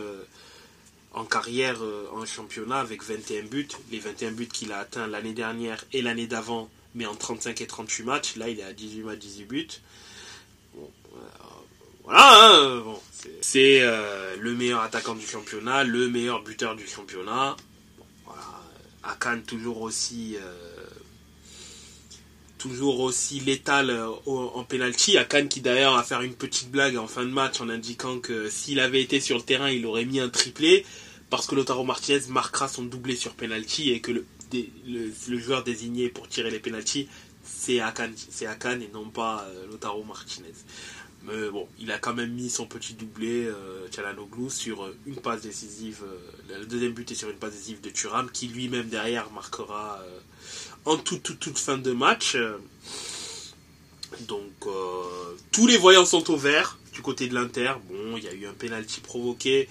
en carrière euh, en championnat avec 21 buts. Les 21 buts qu'il a atteints l'année dernière et l'année d'avant, mais en 35 et 38 matchs. Là, il est à 18 matchs, 18 buts. Euh, voilà, hein, bon, c'est euh, le meilleur attaquant du championnat, le meilleur buteur du championnat. Bon, voilà. Akan toujours aussi toujours aussi létal en penalty. Akan qui d'ailleurs va faire une petite blague en fin de match en indiquant que s'il avait été sur le terrain, il aurait mis un triplé parce que Lotaro Martinez marquera son doublé sur penalty et que le, joueur désigné pour tirer les penalties c'est Akan, et non pas euh, Lotaro Martinez. Mais bon, il a quand même mis son petit doublé euh, sur euh, une passe décisive. Euh, le deuxième but est sur une passe décisive de Turam qui lui-même derrière marquera en toute, toute, toute fin de match. Donc tous les voyants sont au vert du côté de l'Inter. Bon, il y a eu un penalty provoqué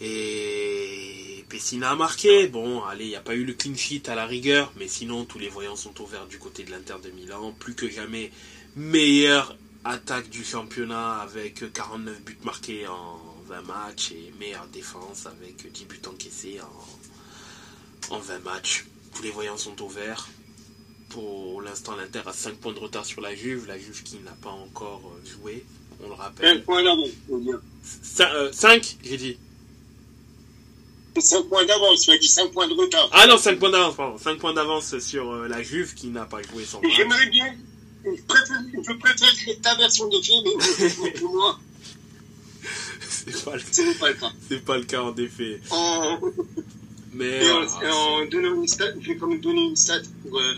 et Pessina a marqué. Bon, allez, il n'y a pas eu le clean sheet à la rigueur, mais sinon tous les voyants sont ouverts du côté de l'Inter de Milan. Plus que jamais, meilleure attaque du championnat avec 49 buts marqués en 20 matchs et meilleure défense avec 10 buts encaissés en, en 20 matchs. Tous les voyants sont ouverts. Pour l'instant, l'Inter a 5 points de retard sur la Juve. La Juve qui n'a pas encore euh, joué, on le rappelle. 5 points d'avance, 5, euh, 5 j'ai dit. 5 points d'avance, tu m'as dit 5 points de retard. Ah non, 5 points d'avance, pardon. 5 points d'avance sur euh, la Juve qui n'a pas joué son match. J'aimerais bien, je préfère, je préfère ta version de film, mais pour moi. C'est pas, le... pas le cas. C'est pas le cas en effet. En... Mais. Et en, euh, en donnant une stat, je vais quand même donner une stat pour, euh,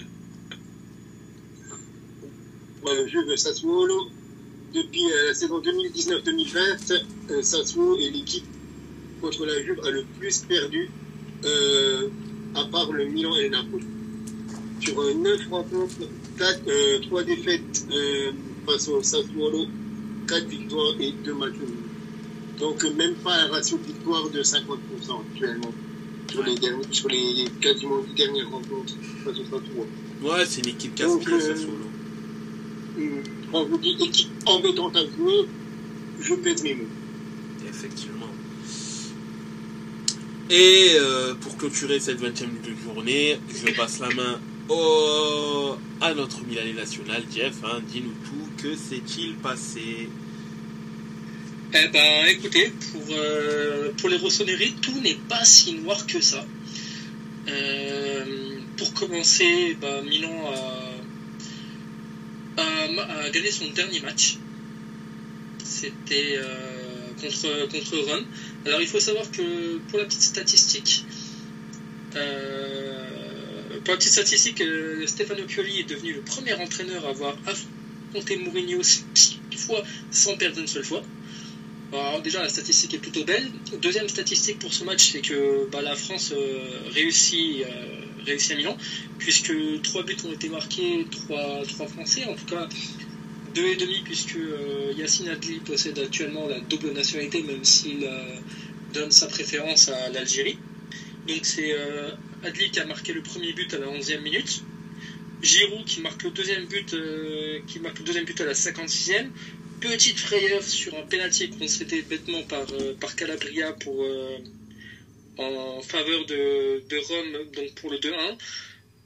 pour le jeu de Sassuolo. Depuis euh, la saison 2019-2020, euh, Sassuolo est l'équipe contre la Juve a le plus perdu, à part le Milan et le Napoli. Sur euh, 9 rencontres, 4, euh, 3 défaites face au Sassuolo, 4 victoires et 2 matchs nuls. Donc même pas un ratio de victoire de 50% actuellement sur les, derniers, sur les quasiment 10 dernières rencontres face au Sassuolo. Ouais, c'est une équipe casse-pied, euh, Sassuolo. Hum, Quand je vous dis équipe embêtante à jouer, je pèse mes mots. Effectivement. Et euh, pour clôturer cette 20e journée, je passe la main au, à notre Milanais national, Jeff. Hein, Dis-nous tout, que s'est-il passé? Eh ben, écoutez, pour, euh, pour les rossonneries, tout n'est pas si noir que ça. Euh, pour commencer, bah, Milan a, gagné son dernier match. C'était euh, contre, contre Rome. Alors, il faut savoir que pour la petite statistique, pour la petite statistique, Stefano Pioli est devenu le premier entraîneur à avoir affronté Mourinho six fois sans perdre une seule fois. Alors déjà, la statistique est plutôt belle. Deuxième statistique pour ce match, c'est que bah, la France euh, réussit, euh, réussit à Milan, puisque trois buts ont été marqués, trois, Français, en tout cas deux et demi, puisque euh, Yacine Adli possède actuellement la double nationalité, même s'il euh, donne sa préférence à l'Algérie. Donc c'est Adli qui a marqué le premier but à la 11e minute. Giroud qui marque le deuxième but, euh, qui marque le deuxième but à la 56e. Petite frayeur sur un pénalty concédé bêtement par, euh, par Calabria pour, euh, en faveur de, de Rome, donc pour le 2-1.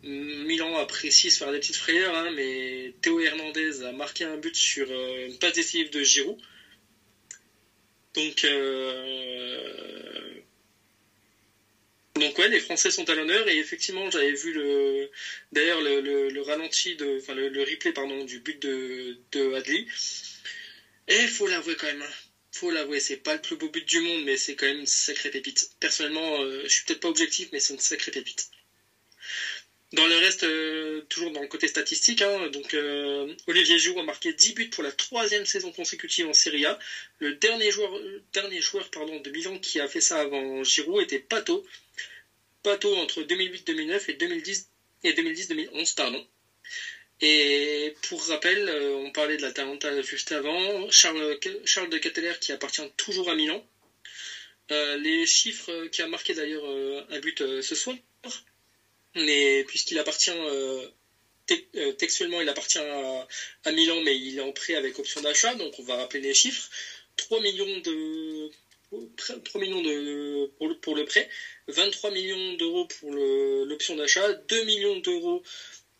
Milan apprécie se faire des petites frayeurs, hein, mais Théo Hernandez a marqué un but sur une passe décisive de Giroud. Donc, donc ouais, les Français sont à l'honneur et effectivement, j'avais vu le, d'ailleurs le, le, le ralenti de, enfin le, le replay pardon du but de, de Adli. Et faut l'avouer quand même, hein. faut l'avouer, c'est pas le plus beau but du monde, mais c'est quand même une sacrée pépite. Personnellement, euh, je suis peut-être pas objectif, mais c'est une sacrée pépite. Dans le reste, euh, toujours dans le côté statistique, hein, donc euh, Olivier Giroud a marqué 10 buts pour la troisième saison consécutive en Serie A. Le dernier joueur, euh, dernier joueur pardon, de Milan qui a fait ça avant Giroud était Pato. Pato entre 2008-2009 et 2010 et 2010-2011, pardon. Et pour rappel, on parlait de la Talenta juste avant, Charles, Charles de Ketteler qui appartient toujours à Milan. Les chiffres qui a marqué d'ailleurs un but ce soir, mais puisqu'il appartient textuellement, il appartient à, Milan, mais il est en prêt avec option d'achat, donc on va rappeler les chiffres. 3 millions de 3 millions de, pour, le, prêt, 23 millions d'euros pour l'option d'achat, 2 millions d'euros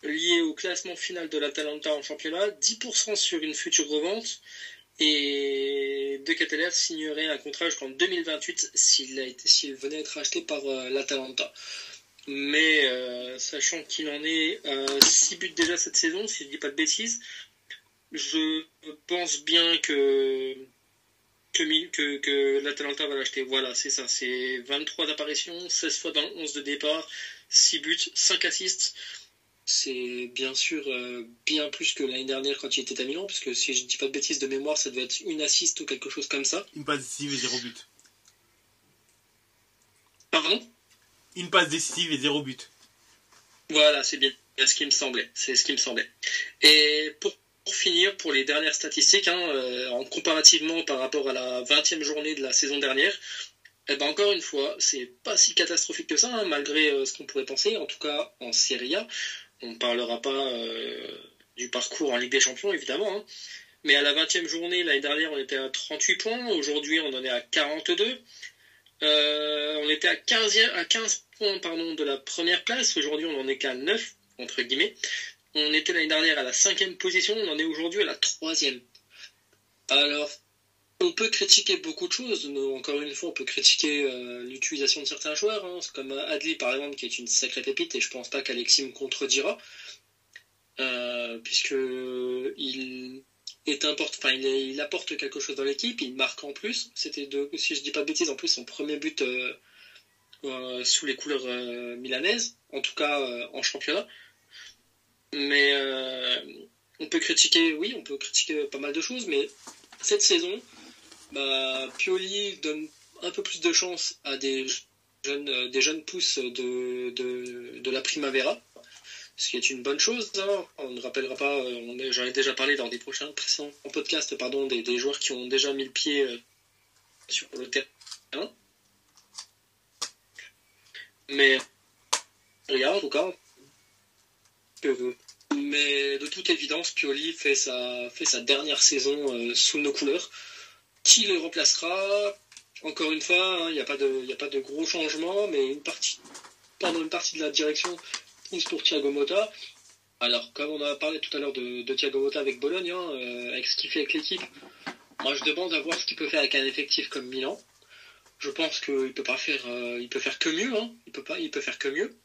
liés au classement final de l'Atalanta en championnat, 10% sur une future revente, et De Ketteler signerait un contrat jusqu'en 2028 s'il venait être acheté par euh, l'Atalanta. Mais euh, sachant qu'il en est 6 buts déjà cette saison, si je ne dis pas de bêtises, je pense bien que que, que, que l'Atalanta va l'acheter. Voilà, c'est ça. C'est 23 apparitions, 16 fois dans le 11 de départ, 6 buts, 5 assists. C'est bien sûr euh, bien plus que l'année dernière quand il était à Milan, parce que si je dis pas de bêtises de mémoire, ça devait être une assist ou quelque chose comme ça. Une passe décisive et 0 but. Pardon? Une passe décisive et 0 but. Voilà, c'est bien ce qui me semblait. C'est ce qui me semblait. Et pour finir, pour les dernières statistiques, hein, euh, en comparativement par rapport à la 20e journée de la saison dernière, eh ben encore une fois, c'est pas si catastrophique que ça, hein, malgré euh, ce qu'on pourrait penser, en tout cas en Serie A. On parlera pas euh, du parcours en Ligue des Champions, évidemment. Hein. Mais à la 20e journée, l'année dernière, on était à 38 points. Aujourd'hui, on en est à 42. On était à 15, à 15 points pardon, de la première place. Aujourd'hui, on en est qu'à 9, entre guillemets. On était l'année dernière à la cinquième position, on en est aujourd'hui à la troisième. Alors, on peut critiquer beaucoup de choses. Encore une fois, on peut critiquer euh, l'utilisation de certains joueurs, hein. comme Adli par exemple, qui est une sacrée pépite, et je pense pas qu'Alexis me contredira, euh, puisque il il, apporte quelque chose dans l'équipe, il marque en plus. C'était si je dis pas de bêtises, en plus son premier but euh, sous les couleurs milanaises, en tout cas en championnat. Mais euh, on peut critiquer, oui, on peut critiquer pas mal de choses, mais cette saison, bah, Pioli donne un peu plus de chance à des jeunes, euh, pousses de, la Primavera, ce qui est une bonne chose. Hein. On ne rappellera pas, euh, j'en ai déjà parlé dans des prochains précédents podcasts, pardon, des, des, joueurs qui ont déjà mis le pied sur le terrain. Mais regarde, en tout cas, mais de toute évidence, Pioli fait sa, fait sa dernière saison euh, sous nos couleurs. Qui le remplacera? Encore une fois, hein, il n'y a, pas de, a pas de gros changements, mais une partie, pendant une partie de la direction pour Thiago Motta. Alors, comme on a parlé tout à l'heure de, Thiago Motta avec Bologne, hein, euh, avec ce qu'il fait avec l'équipe, moi je demande à voir ce qu'il peut faire avec un effectif comme Milan. Je pense qu'il peut pas faire, euh, il peut faire que mieux. Hein. Il peut pas, il peut faire que mieux.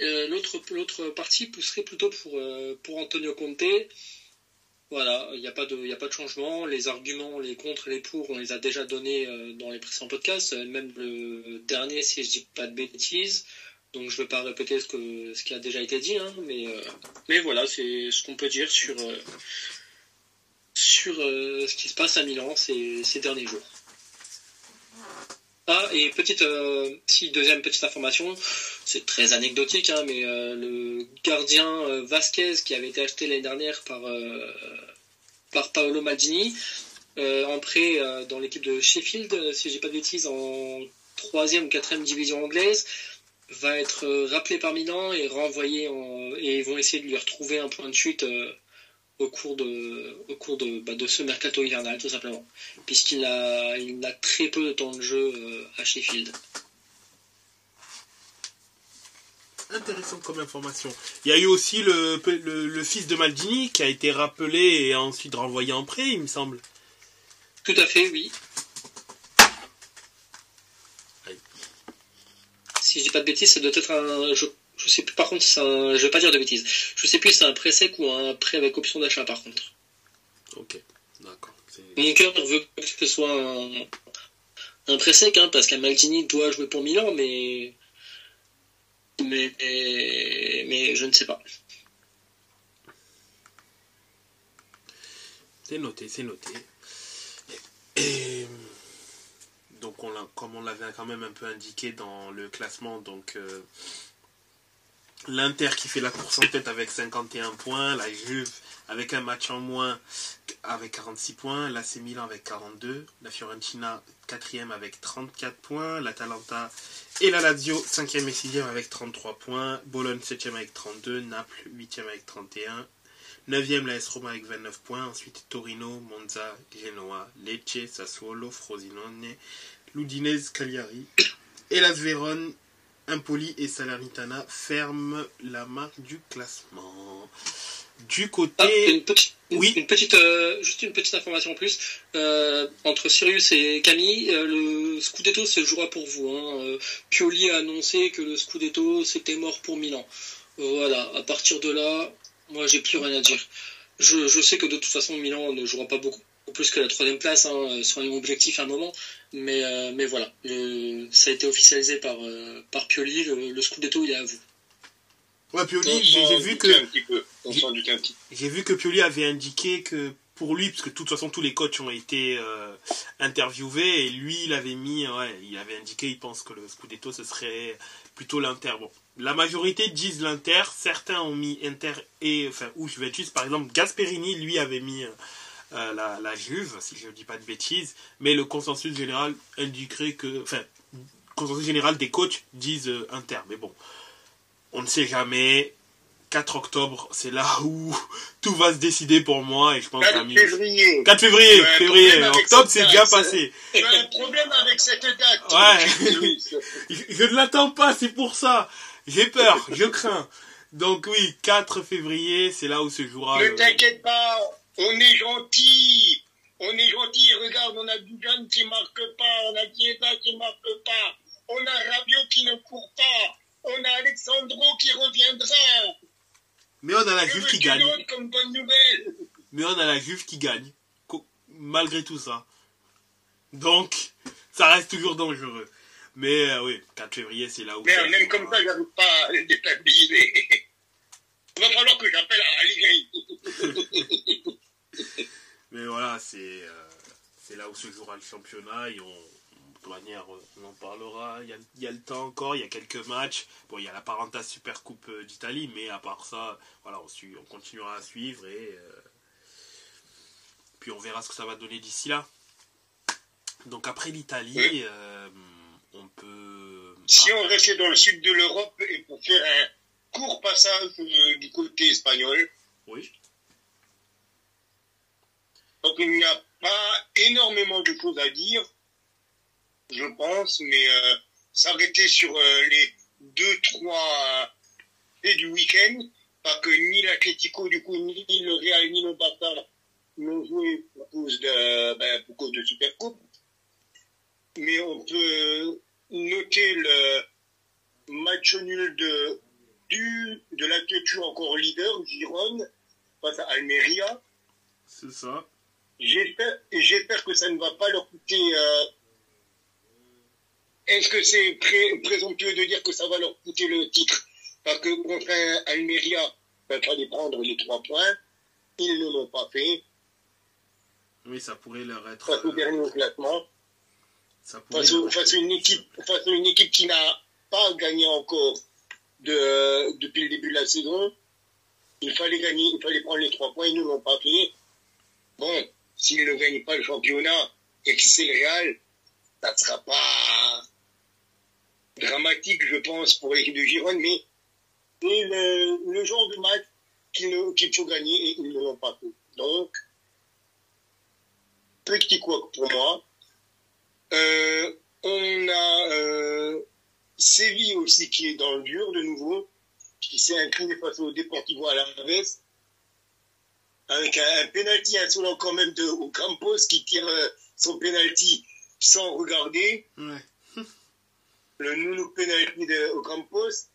Euh, l'autre, l'autre partie pousserait plutôt pour, pour Antonio Conte. Voilà, il n'y a, pas de, a pas de changement. Les arguments, les contre, les pour, on les a déjà donnés dans les précédents podcasts, même le dernier, si je dis pas de bêtises. Donc je ne vais pas répéter ce, que, ce qui a déjà été dit, hein, mais, mais voilà, c'est ce qu'on peut dire sur, sur ce qui se passe à Milan ces, derniers jours. Ah, et petite, euh, si deuxième petite information, c'est très anecdotique, hein, mais euh, le gardien euh, Vasquez qui avait été acheté l'année dernière par, par Paolo Maldini, en prêt dans l'équipe de Sheffield, si j'ai pas de bêtises, en troisième ou quatrième division anglaise, va être rappelé par Milan et renvoyé en, et vont essayer de lui retrouver un point de chute au cours de, au cours de, bah, de ce mercato hivernal, tout simplement, puisqu'il a, il a très peu de temps de jeu euh, à Sheffield. Intéressant comme information. Il y a eu aussi le, le, fils de Maldini qui a été rappelé et ensuite renvoyé en prêt, il me semble. Tout à fait, oui. Si je dis pas de bêtises, ça doit être un. Je je sais plus, par contre, un, je vais pas dire de bêtises. Je sais plus si c'est un prêt sec ou un prêt avec option d'achat, par contre. Ok, d'accord. Mon cœur veut que ce soit un, un prêt sec, hein, parce qu'un Maldini doit jouer pour Milan, mais... mais. Mais je ne sais pas. C'est noté, c'est noté. Et, comme on l'avait quand même un peu indiqué dans le classement, donc. Euh, L'Inter qui fait la course en tête avec 51 points, la Juve avec un match en moins avec 46 points, l'AC Milan avec 42, la Fiorentina 4 avec 34 points, l'Atalanta et la Lazio 5 et 6 avec 33 points, Bologne 7 avec 32, Naples 8 avec 31, 9e la S Roma avec 29 points, ensuite Torino, Monza, Genoa, Lecce, Sassuolo, Frosinone, Ludinese, Cagliari et la Vérone Impoli et Salernitana ferment la marque du classement. Du côté. Ah, une petite, oui. une petite euh, juste une petite information en plus. Euh, entre Sirius et Camille, euh, le Scudetto se jouera pour vous. Hein. Pioli a annoncé que le Scudetto c'était mort pour Milan. voilà, à partir de là, moi j'ai plus rien à dire. Je, je, sais que de toute façon Milan ne jouera pas beaucoup plus que la troisième place, hein, soyons objectifs à un moment. Mais, euh, mais voilà, ça a été officialisé par, euh, par Pioli, le, le Scudetto il est à vous. Ouais, Pioli, j'ai vu que. J'ai vu que Pioli avait indiqué que pour lui, parce que de toute façon tous les coachs ont été euh, interviewés, et lui il avait mis, ouais, il avait indiqué, il pense que le Scudetto ce serait plutôt l'Inter. Bon, la majorité disent l'Inter, certains ont mis Inter et, enfin, ou Juventus, par exemple, Gasperini lui avait mis euh, la, Juve, si je ne dis pas de bêtises, mais le consensus général indiquerait que, enfin, consensus général des coachs disent euh, Inter, mais bon, on ne sait jamais. 4 octobre, c'est là où tout va se décider pour moi et je pense 4 février. 4 février, février, octobre c'est déjà passé. Tu as un problème avec cette date. Ouais. je, ne l'attends pas, c'est pour ça. J'ai peur, je crains. Donc oui, 4 février, c'est là où se jouera. Ne t'inquiète pas, on est gentil. On est gentil. Regarde, on a Dugan qui marque pas. On a Chiesa qui marque pas. On a Rabiot qui ne court pas. On a Alexandro qui reviendra. Mais on a la Juve qui gagne. Comme bonne nouvelle. Mais on a la Juve qui gagne. Malgré tout ça. Donc, ça reste toujours dangereux. Mais euh, oui, 4 février, c'est là où. Mais même comme ça, j'arrive pas à les déstabiliser. Il va falloir que j'appelle à Allegri. Mais voilà, c'est euh, là où se jouera le championnat et on, de toute manière, on en parlera. Il y, a, il y, a, le temps encore, il y a quelques matchs. Bon, il y a la Parenta Super Coupe euh, d'Italie, mais à part ça, voilà, on, suit, on continuera à suivre et euh, puis on verra ce que ça va donner d'ici là. Donc après l'Italie, on peut. Si on restait dans le sud de l'Europe et pour faire un court passage du côté espagnol. Oui. Donc il n'y a pas énormément de choses à dire, je pense, mais euh, s'arrêter sur euh, les deux, trois et du week-end, parce que ni l'Atletico, du coup, ni le Real, ni le Barça n'ont joué pour cause de, ben, pour cause de Supercoupe. Mais on peut noter le match nul de, du, de l'Atletico encore leader, Giron, face à Almeria. C'est ça. J'espère que ça ne va pas leur coûter. Euh, est-ce que c'est présomptueux de dire que ça va leur coûter le titre? Parce que contre Almeria, il fallait prendre les trois points. Ils ne l'ont pas fait. Oui, ça pourrait leur être. Face au dernier au classement. face, à une équipe, face à une équipe qui n'a pas gagné encore de, depuis le début de la saison. Il fallait gagner, il fallait prendre les trois points, ils ne l'ont pas fait. Bon, s'il ne gagne pas le championnat et que c'est le Real, ça ne sera pas dramatique, je pense, pour l'équipe de Gironde, mais c'est le, genre de match qu'il faut gagner et ils ne l'ont pas fait. Donc, petit quoi pour moi. Euh, on a euh, Séville aussi qui est dans le dur de nouveau, qui s'est incliné face au Deportivo à la veste avec un, penalty insolent quand même de Ocampos qui tire euh, son penalty sans regarder. le nounou penalty de Ocampos.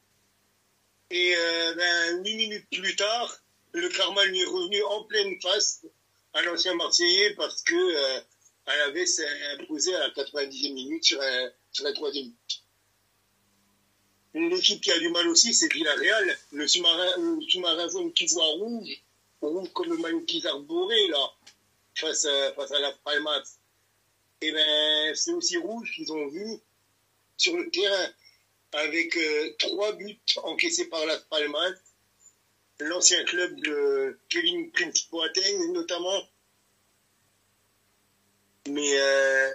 Et euh, ben, huit minutes plus tard, le karma lui est revenu en pleine face à l'ancien Marseillais parce que euh, elle avait imposé à la 90e minute sur, un, sur la troisième Une équipe qui a du mal aussi, c'est Villarreal. Le sous-marin, le sous-marin jaune qui voit rouge rouge comme le maillot qu'ils arboraient, là, face à, face à la Palmas. Et eh ben, c'est aussi rouge qu'ils ont vu sur le terrain. avec euh, trois buts encaissés par Las Palmas, l'ancien club de Kevin Prince Boateng notamment. Mais euh,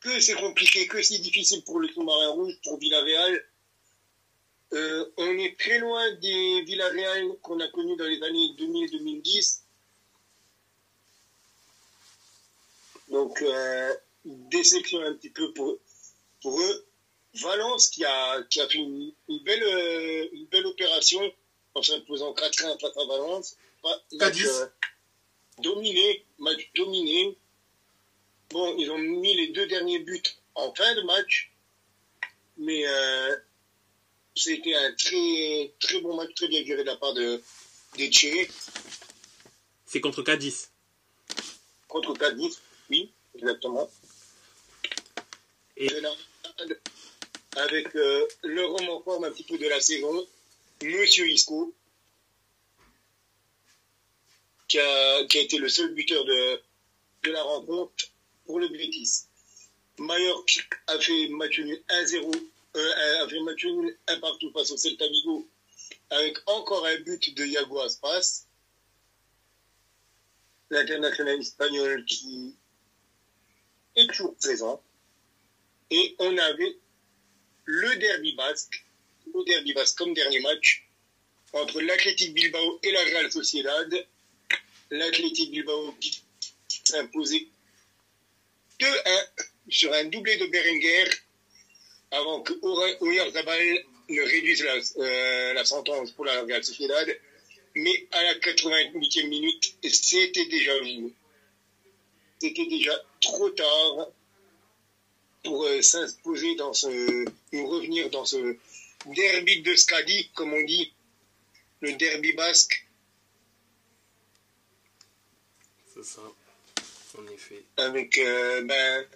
que c'est compliqué, que c'est difficile pour le sous-marin rouge, pour Villarreal. Euh, on est très loin des Villarreal qu'on a connus dans les années 2000-2010. Donc, euh, déception un petit peu pour, pour eux. Valence qui a, qui a fait une, une belle, euh, une belle opération en s'imposant 4-1 face à Valence. Match euh, dominé, match dominé. Bon, ils ont mis les deux derniers buts en fin de match, mais euh, c'était un très, très bon match, très bien géré de la part de, des Tchérés C'est contre Cadiz. contre Cadiz. Oui, exactement. Et- avec euh, le en forme un petit peu de la saison, Monsieur Isco, qui a, qui a été le seul buteur de, de la rencontre pour le Betis. Mallorca a fait match nul 1-0, euh, a match nul 1 partout face au Celta Vigo, avec encore un but de Iago Aspas, l'international espagnol qui est toujours présent. Et on avait le derby basque, le derby basque comme dernier match, entre l'Athletic Bilbao et la Real Sociedad. L'Athletic Bilbao qui imposé 2-1 sur un doublé de Berenguer avant que Oyarzabal ne réduise la, euh, la sentence pour la Real Sociedad. Mais à la 88e minute, c'était déjà. C'était déjà trop tard pour euh, s'imposer dans ce, ou revenir dans ce derby de Scadi, comme on dit, le derby basque, C'est ça. En effet. avec euh, ben,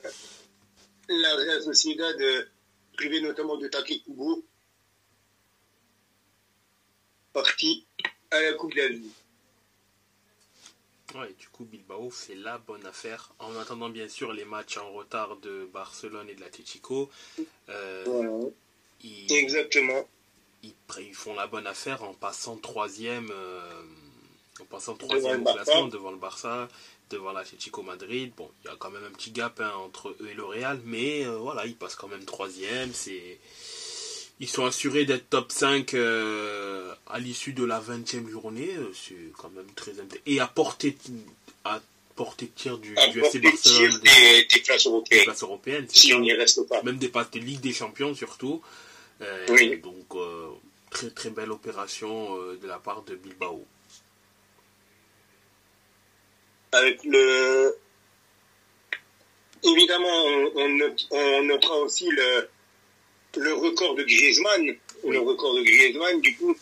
la Real Sociedad privée notamment de Take Kubo, parti à la Coupe de la Vie. Ouais, du coup, Bilbao fait la bonne affaire. En attendant, bien sûr, les matchs en retard de Barcelone et de l'Atlético, euh, Voilà. ils, Exactement. ils, ils font la bonne affaire en passant troisième, euh, en passant troisième au classement devant le Barça, devant l'Atlético Madrid. Bon, il y a quand même un petit gap hein, entre eux et le Real, mais euh, voilà, ils passent quand même troisième. C'est ils sont assurés d'être top 5 euh, à l'issue de la 20e journée. euh, C'est quand même très intéressant. Et à portée, à portée de tir du, À du FC tir Barcelone, des, des européennes, places européennes. c'est si ça. on n'y reste pas. Même des passes de Ligue des Champions surtout. Euh, Oui. Donc, euh, très très belle opération de la part de Bilbao. Avec le évidemment on, on note- on notera aussi le le record de Griezmann le record de Griezmann du coup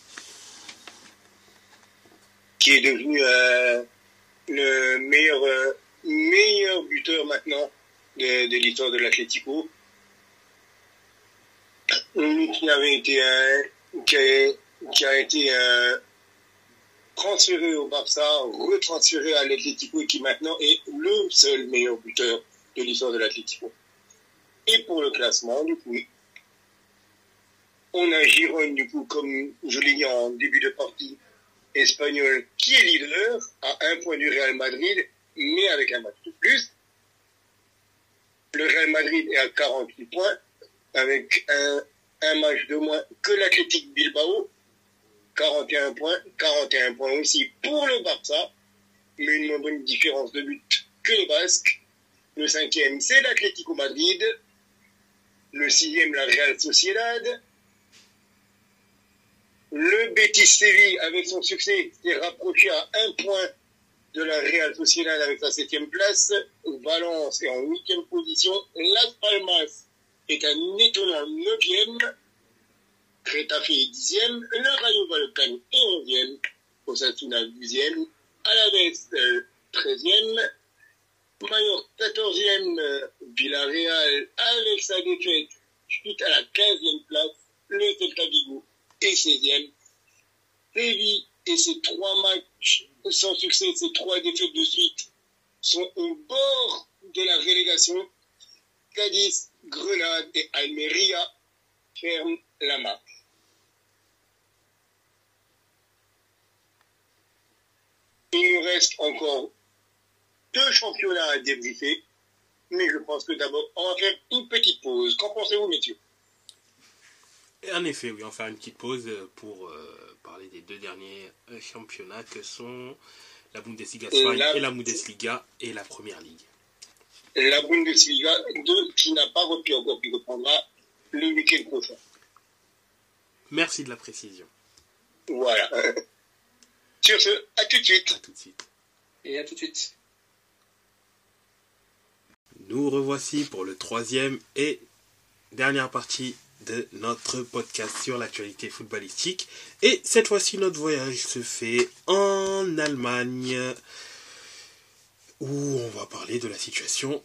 qui est devenu euh, le meilleur euh, meilleur buteur maintenant de, de l'histoire de l'Atlético. Qui avait été euh, qui, a, qui a été euh, transféré au Barça, retransféré à l'Atlético et qui maintenant est le seul meilleur buteur de l'histoire de l'Atlético. Et pour le classement, du coup, on a Giron, du coup, comme je l'ai dit en début de partie, espagnol, qui est leader à un point du Real Madrid, mais avec un match de plus. Le Real Madrid est à 48 points, avec un, match de moins que l'Athletic Bilbao, 41 points, 41 points aussi pour le Barça, mais une moins bonne différence de but que les Basques. Le cinquième, c'est l'Atlético Madrid. Le sixième, la Real Sociedad. Le Betis Séville, avec son succès, s'est rapproché à un point de la Real Sociedad avec sa septième place. Valence est en huitième position. Las Palmas est un étonnant neuvième. Est dixième, le Rayo Vallecano est onzième, Osasuna douzième, Alaves euh, treizième, Mallorca quatorzième, euh, Villarreal avec sa défaite chute à la quinzième place, le Celta Vigo est seizième, Séville et ses trois matchs sans succès, ses trois défaites de suite sont au bord de la relégation. Cadiz, Grenade et Almeria ferment la marche. Il nous reste encore deux championnats à débriefer, mais je pense que d'abord, on va faire une petite pause. Qu'en pensez-vous, messieurs? En effet, oui, on va faire une petite pause pour euh, parler des deux derniers euh, championnats que sont la Bundesliga 2 La- et la Bundesliga et la Première Ligue. La Bundesliga 2 qui n'a pas repris encore, qui reprendra le week-end prochain. Merci de la précision. Voilà. Sur ce, à tout de suite. À tout de suite. Et à tout de suite. Nous revoici pour le troisième et dernière partie de notre podcast sur l'actualité footballistique. Et cette fois-ci, notre voyage se fait en Allemagne, où on va parler de la situation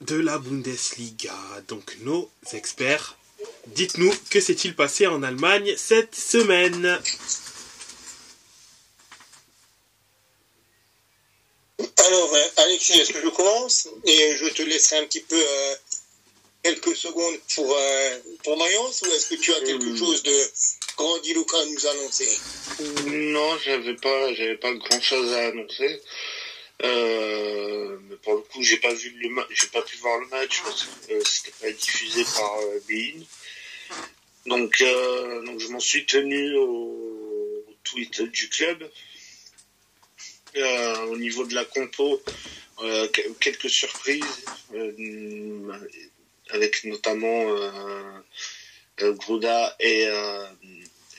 de la Bundesliga. Donc nos experts, dites-nous que s'est-il passé en Allemagne cette semaine? Alors, euh, Alexis, est-ce que je commence Et je te laisserai un petit peu euh, quelques secondes pour, euh, pour Mayence ou est-ce que tu as quelque Euh. chose de grandiloquent à nous annoncer? Non, j'avais pas, j'avais pas grand chose à annoncer. Euh, mais pour le coup, j'ai pas vu le j'ai pas pu voir le match parce que c'était pas diffusé par Bein. Donc, donc je m'en suis tenu au, au tweet du club. Euh, au niveau de la compo, euh, que- quelques surprises, euh, avec notamment euh, euh, Gruda et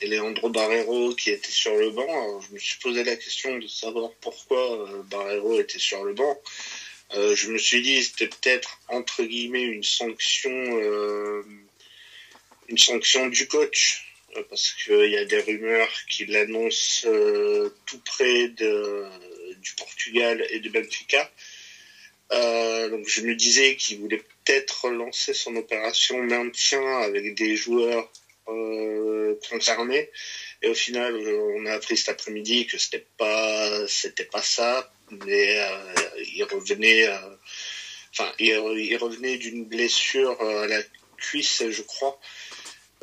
et Leandro Barrero qui était sur le banc. Alors, je me suis posé la question de savoir pourquoi Barrero était sur le banc. Je me suis dit c'était peut-être entre guillemets une sanction, une sanction du coach parce qu'il y a des rumeurs qui l'annoncent euh, tout près du Portugal et de Benfica. Euh, donc je me disais qu'il voulait peut-être lancer son opération maintien avec des joueurs euh, concernés. Et au final, on a appris cet après-midi que c'était pas, pas ça, mais il revenait, enfin, il, revenait d'une blessure à la cuisse, je crois.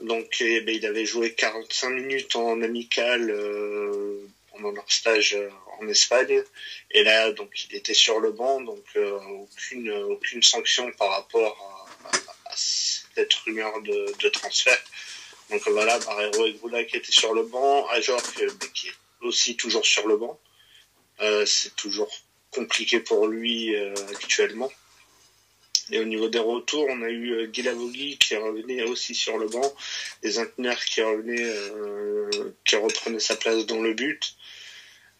Donc, eh ben, il avait joué 45 minutes en amical euh, pendant leur stage euh, en Espagne. Et là, donc, il était sur le banc, donc euh, aucune, aucune sanction par rapport à, cette rumeur de, transfert. Donc voilà, Barrero et Groula qui étaient sur le banc, Ajor qui est aussi toujours sur le banc. C'est toujours compliqué pour lui actuellement. Et au niveau des retours, on a eu euh, Guilavogui qui revenait aussi sur le banc, et Zintner qui revenait, euh, qui reprenait sa place dans le but.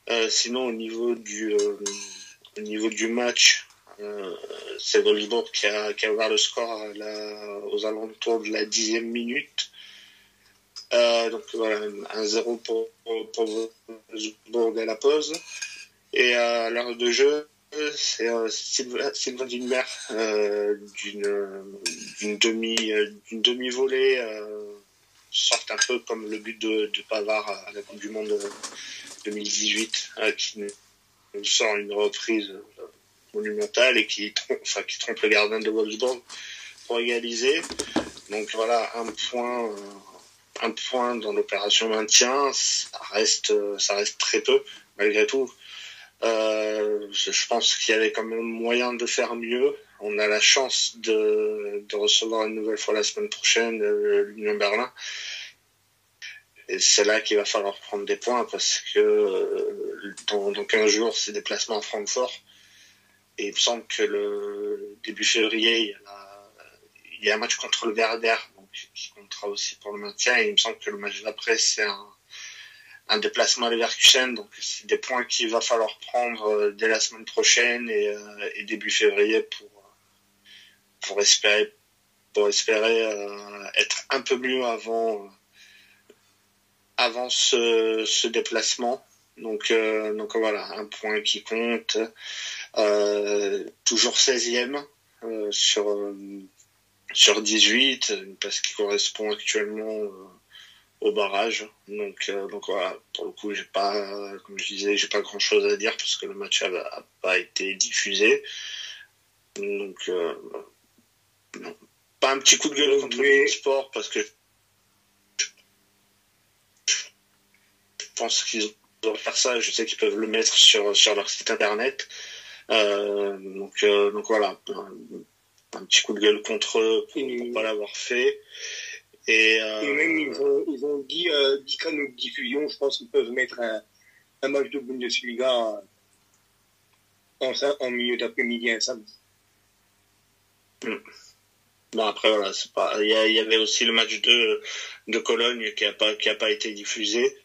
Euh, sinon, au niveau du, euh, au niveau du match, euh, c'est Wolfsburg qui a, qui a ouvert le score à la, aux alentours de la dixième minute. Euh, donc voilà, 1-0 pour, pour Wolfsburg à la pause. Et à l'heure de jeu, c'est euh, Sylvain, Sylvain Dinmer euh, d'une demi euh, d'une demi volée euh, sorte un peu comme le but de, Pavard à la Coupe du Monde euh, 2018 euh, qui nous sort une reprise euh, monumentale et qui trompe, le gardien de Wolfsburg pour égaliser. Donc voilà, un point, euh, un point dans l'opération maintien, reste, euh, ça reste très peu malgré tout. Euh, je pense qu'il y avait quand même moyen de faire mieux. On a la chance de, recevoir une nouvelle fois la semaine prochaine euh, l'Union Berlin. Et c'est là qu'il va falloir prendre des points parce que euh, dans, dans 15 jours, c'est déplacement à Francfort. Et il me semble que le début février, il y a, il y a un match contre le Werder, donc, qui comptera aussi pour le maintien. Et il me semble que le match d'après, c'est un, un déplacement à Leverkusen. Donc c'est des points qu'il va falloir prendre euh, dès la semaine prochaine et, euh, et début février pour, pour espérer, pour espérer euh, être un peu mieux avant, avant ce, ce déplacement. Donc, euh, donc voilà, un point qui compte. Euh, toujours 16e euh, sur, euh, sur 18, une place qui correspond actuellement euh, au barrage. Donc, euh, donc voilà, pour le coup, j'ai pas, comme je disais, j'ai pas grand chose à dire parce que le match n'a pas été diffusé. Donc, euh, pas un petit coup de gueule contre le sport parce que je pense qu'ils doivent faire ça. Je sais qu'ils peuvent le mettre sur, sur leur site internet. Euh, donc, donc voilà, un, un, petit coup de gueule contre eux pour, ne pas l'avoir fait. Et, euh, et, même, ils ont, ils ont dit, euh, dit qu'à notre diffusion, je pense qu'ils peuvent mettre un, un match de Bundesliga en, en milieu d'après-midi un samedi. Hmm. Bon après voilà, c'est pas. Il y, avait aussi le match de de Cologne qui a pas qui a pas été diffusé.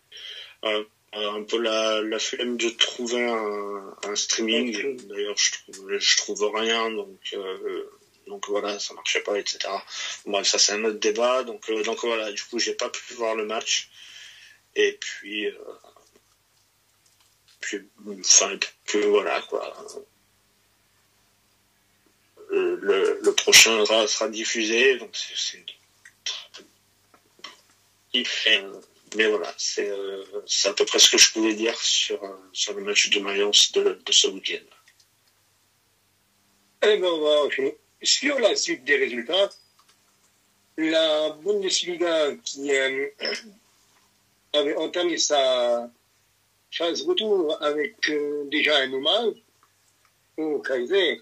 Euh, un peu la, la flemme de trouver un, un streaming. D'ailleurs, je trouve je trouve rien donc euh, donc voilà, ça marchait pas, etc. Bon, ça c'est un autre débat. Donc euh, donc voilà, du coup j'ai pas pu voir le match. Et puis euh, puis enfin que voilà quoi le, le, prochain sera, diffusé, donc c'est mais voilà, c'est euh, à peu près ce que je pouvais dire sur, euh, sur le match de Mayence de, ce week-end. Eh bien, on va enchaîner. Sur la suite des résultats, la Bundesliga qui euh, avait entamé sa phase retour avec euh, déjà un hommage au Kaiser,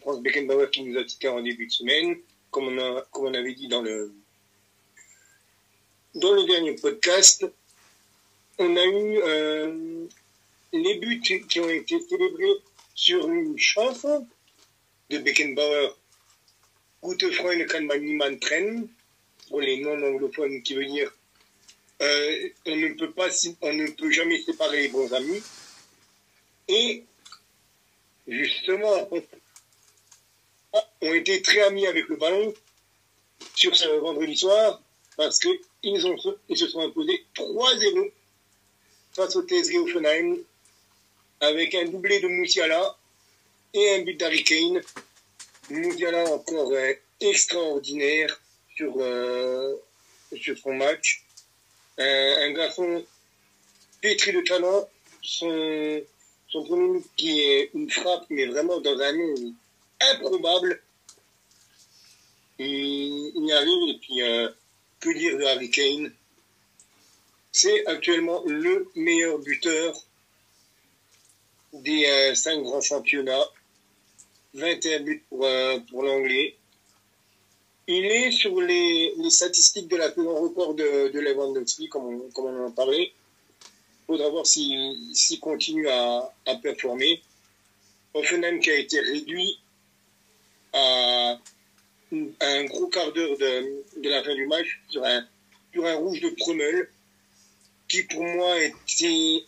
Franz Beckenbauer qui nous a quitté en début de semaine, comme on, a, comme on avait dit dans le, dans le dernier podcast, on a eu euh, les buts qui ont été célébrés sur une chanson de Beckenbauer, Gute Freunde kann man trennen, pour les non-anglophones, qui veut dire euh, on ne peut pas, on ne peut jamais séparer les bons amis. Et justement, ont été très amis avec le ballon sur ce vendredi soir parce qu'ils ils se sont imposés 3-0 face au TSG Offenheim avec un doublé de Moussiala et un but d'Harry Kane. Moussiala encore euh, extraordinaire sur, euh, sur son match. un garçon pétri de talent. Son, son premier qui est une frappe, mais vraiment dans un nom improbable il, y arrive et puis euh, que dire de Harry Kane? C'est actuellement le meilleur buteur des euh, cinq grands championnats. 21 buts pour, euh, pour l'anglais. Il est sur les, les, statistiques de la saison record de, de Lewandowski, comme on, comme on en parlait. Faudra voir s'il continue à, à performer. Offenheim qui a été réduit à un gros quart d'heure de, de, la fin du match sur un, sur un rouge de Promel qui pour moi était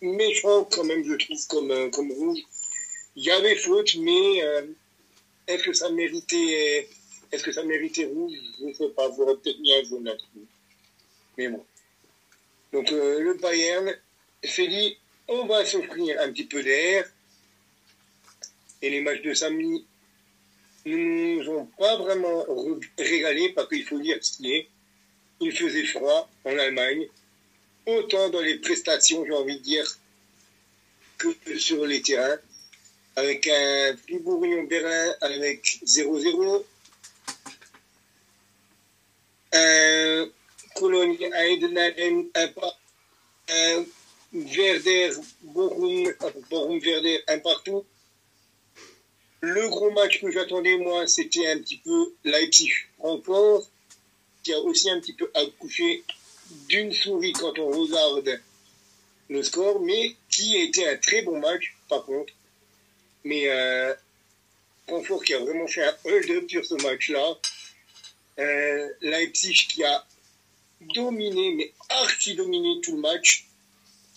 méchant quand même je trouve comme, euh, comme rouge. Il y avait faute mais euh, est-ce que ça méritait est-ce que ça méritait rouge Je ne sais pas, j'aurais peut-être mis un jaune là-dessus. Mais bon. Donc euh, le Bayern s'est dit on va s'offrir un petit peu d'air et les matchs de samedi ne nous ont pas vraiment régalé parce qu'il faut dire ce qu'il est. Il faisait froid en Allemagne, autant dans les prestations, j'ai envie de dire, que sur les terrains, avec un Fribourg-Berlin avec 0-0, un Cologne Heidenheim, un, un Werder Bochum, Bochum Werder un partout, le gros match que j'attendais, moi, c'était un petit peu Leipzig-Francfort, qui a aussi un petit peu accouché d'une souris quand on regarde le score, mais qui a été un très bon match, par contre. Mais euh, Francfort qui a vraiment fait un hold-up sur ce match-là. Euh, Leipzig qui a dominé, mais archi-dominé tout le match.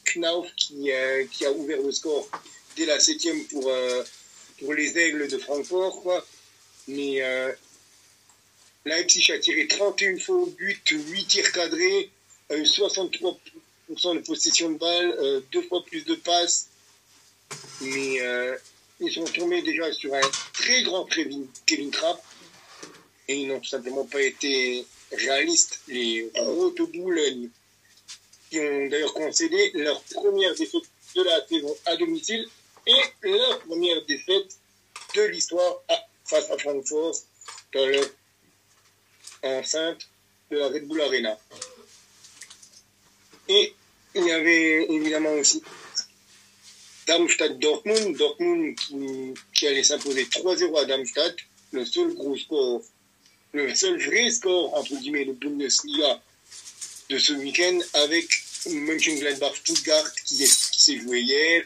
Knauf qui, euh, qui a ouvert le score dès la septième pour... Euh, pour les aigles de Francfort. Mais euh, Leipzig a tiré 31 faux buts, 8 tirs cadrés, 63% de possession de balle, euh, deux fois plus de passes. Mais euh, ils sont tombés déjà sur un très grand Kevin, Kevin Trapp. Et ils n'ont tout simplement pas été réalistes. Les Rote Boulogne, qui ont d'ailleurs concédé leur première défaite de la saison à domicile et la première défaite de l'histoire face à Francfort dans l'enceinte de la Red Bull Arena. Et il y avait évidemment aussi Darmstadt-Dortmund, Dortmund. Qui, qui allait s'imposer 3-0 à Darmstadt, le seul gros score, le seul vrai score, entre guillemets, de Bundesliga de ce week-end, avec Mönchengladbach-Stuttgart qui, qui s'est joué hier,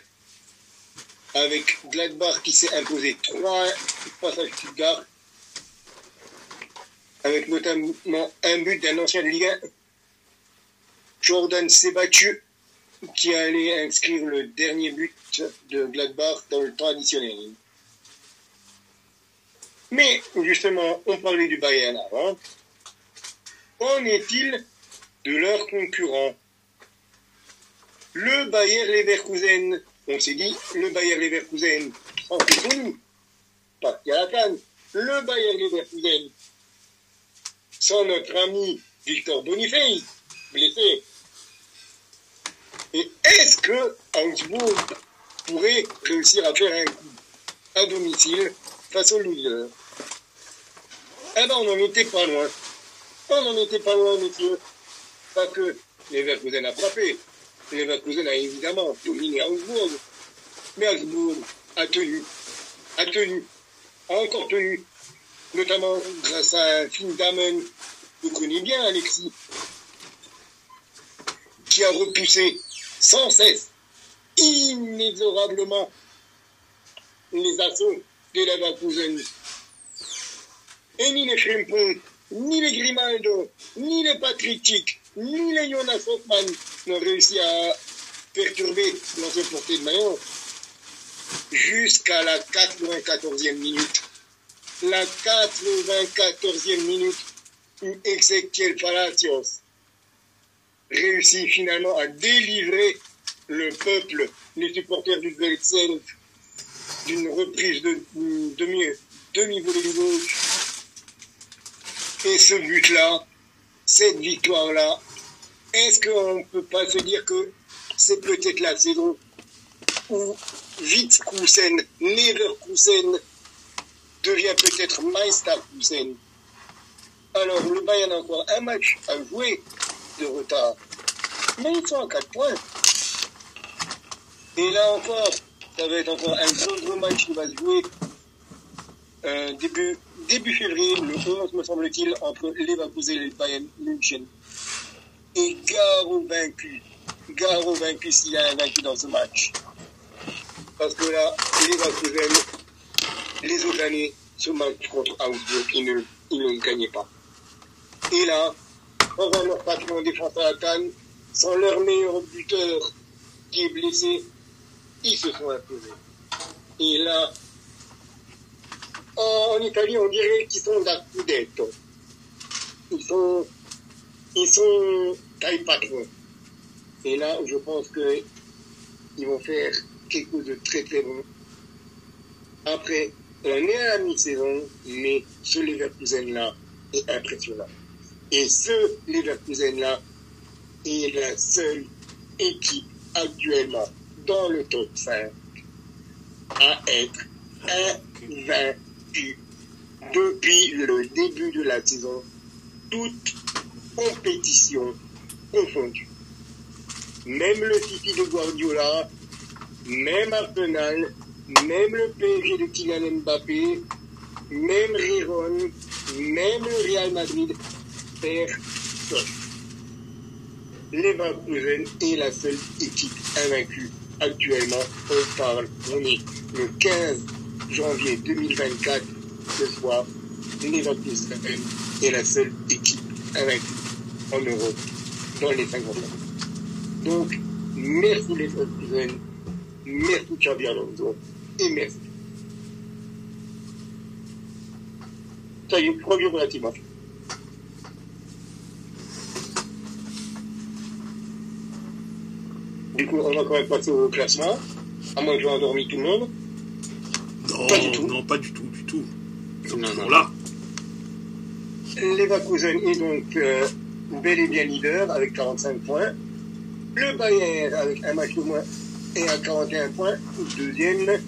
avec Gladbach qui s'est imposé 3 face à Stuttgart, avec notamment un but d'un ancien de Ligue 1, Jordan Sebatu, qui allait inscrire le dernier but de Gladbach dans le temps additionnel. Mais justement, on parlait du Bayern avant. Qu'en est-il de leurs concurrents Le Bayern Leverkusen, on s'est dit, le Bayern Leverkusen, en fait nous, pas à la canne, le Bayern Leverkusen, sans notre ami Victor Boniface, blessé. Et est-ce que Augsbourg pourrait réussir à faire un coup à domicile face au loser Eh ben, on n'en était pas loin. On n'en était pas loin, monsieur. Parce que Leverkusen a frappé. Leverkusen a évidemment dominé Augsbourg. Mais Augsbourg a tenu, a tenu, a encore tenu, notamment grâce à un film Damen vous connaissez bien, Alexis, qui a repoussé sans cesse, inexorablement, les assauts de Leverkusen. Et ni les Frimpong, ni les Grimaldo, ni les Patrick ni les Jonas Hoffman n'ont réussi à perturber l'ancien portée de maillot jusqu'à la 94e minute. La 94e minute où Ezequiel Palacios réussit finalement à délivrer le peuple, les supporters du Velsen, d'une reprise de demi, demi-volée de gauche. Et ce but-là, cette victoire-là, est-ce qu'on ne peut pas se dire que c'est peut-être la saison où Witzkusen, Neverkusen devient peut-être Meisterkusen? Alors, le Bayern a encore un match à jouer de retard. Mais ils sont à 4 points. Et là encore, ça va être encore un gros match qui va se jouer euh, début, début février, le 11 me semble-t-il, entre Leverkusen et le Bayern München. Et gare au vaincu. Gare au vaincu s'il y a un vaincu dans ce match. Parce que là, Leverkusen, les autres années, ce match contre Augsburg, ils ne, ils ne gagnaient pas. Et là, sans leur patron défense à la canne, sans leur meilleur buteur qui est blessé, ils se sont imposés. Et là, en Italie, on dirait qu'ils sont da scudetto. Ils sont, ils sont taille patron. Et là, je pense que ils vont faire quelque chose de très très bon. Après, on est à la mi-saison, mais ce Leverkusen-là est impressionnant. Et ce Leverkusen-là est la seule équipe actuellement dans le top 5 à être invaincue depuis le début de la saison, toute compétition confondue. Même le City de Guardiola, même Arsenal, même le PSG de Kylian Mbappé, même Riron, même le Real Madrid personne. Leverkusen est la seule équipe invaincue actuellement. On parle, on est le 15 janvier 2024 ce soir. Leverkusen est la seule équipe invaincue en Europe dans les 50 ans. Donc, merci Leverkusen, merci Xabi Alonso et merci. Ça y est, premier relativement. Du coup, on va quand même passer au classement, à moins que j'ai endormi tout le monde. Non, Pas du tout. non, pas du tout, du tout. Ils sont Non, toujours non. là. Leverkusen est donc euh, bel et bien leader avec 45 points. Le Bayern avec un match de moins est à 41 points, deuxième.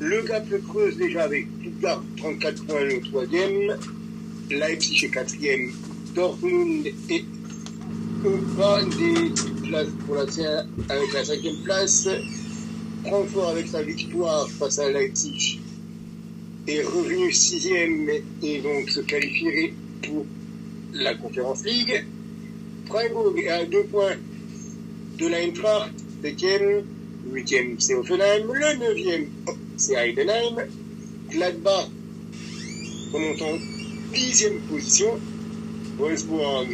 Le Gap se creuse déjà avec Stuttgart 34 points le troisième. Leipzig est quatrième. Dortmund est au bas des place pour la, avec la cinquième place. Francfort avec sa victoire face à Leipzig est revenu sixième et donc se qualifierait pour la Conférence League. Freiburg est à deux points de l'Eintracht, septième, huitième c'est Offenheim, le neuvième c'est Heidenheim, Gladbach remonte en dixième position, Wolfsburg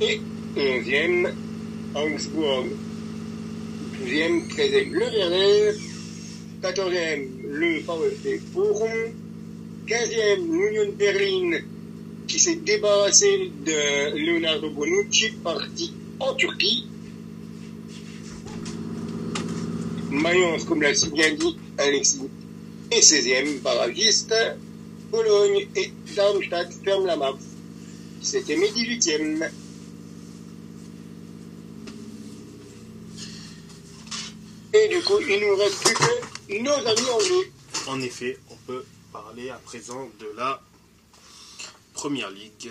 et onzième, Augsbourg douzième, treizième le Werder, quatorzième le VfB Bochum, quinzième l'Union Berlin qui s'est débarrassé de Leonardo Bonucci, parti en Turquie. Mayence, comme l'a si bien dit Alexis, est 16e barragiste. Pologne et Darmstadt ferment la marque. C'était mes 18e. Et du coup, il nous reste plus que nos amis anglais. En effet, on peut parler à présent de la Première Ligue.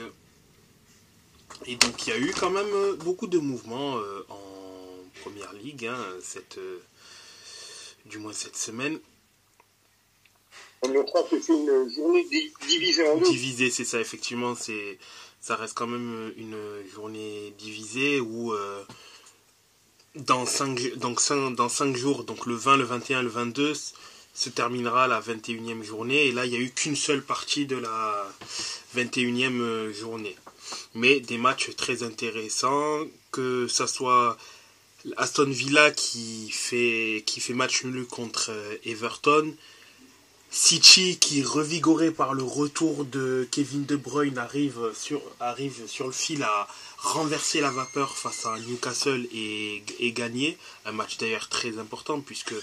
Et donc il y a eu quand même euh, beaucoup de mouvements euh, en Première Ligue, hein, cette, euh, du moins cette semaine. On notera que c'est une journée divisée en deux. Divisée, c'est ça, effectivement, c'est ça reste quand même une journée divisée où dans 5 donc dans cinq jours, donc le 20, le 21, le 22, se terminera la 21e journée. Et là, il n'y a eu qu'une seule partie de la 21e euh, journée. Mais des matchs très intéressants, que ce soit Aston Villa qui fait, qui fait match nul contre euh, Everton, City qui, revigoré par le retour de Kevin De Bruyne, arrive sur, arrive sur le fil à renverser la vapeur face à Newcastle et, gagner. Un match d'ailleurs très important puisque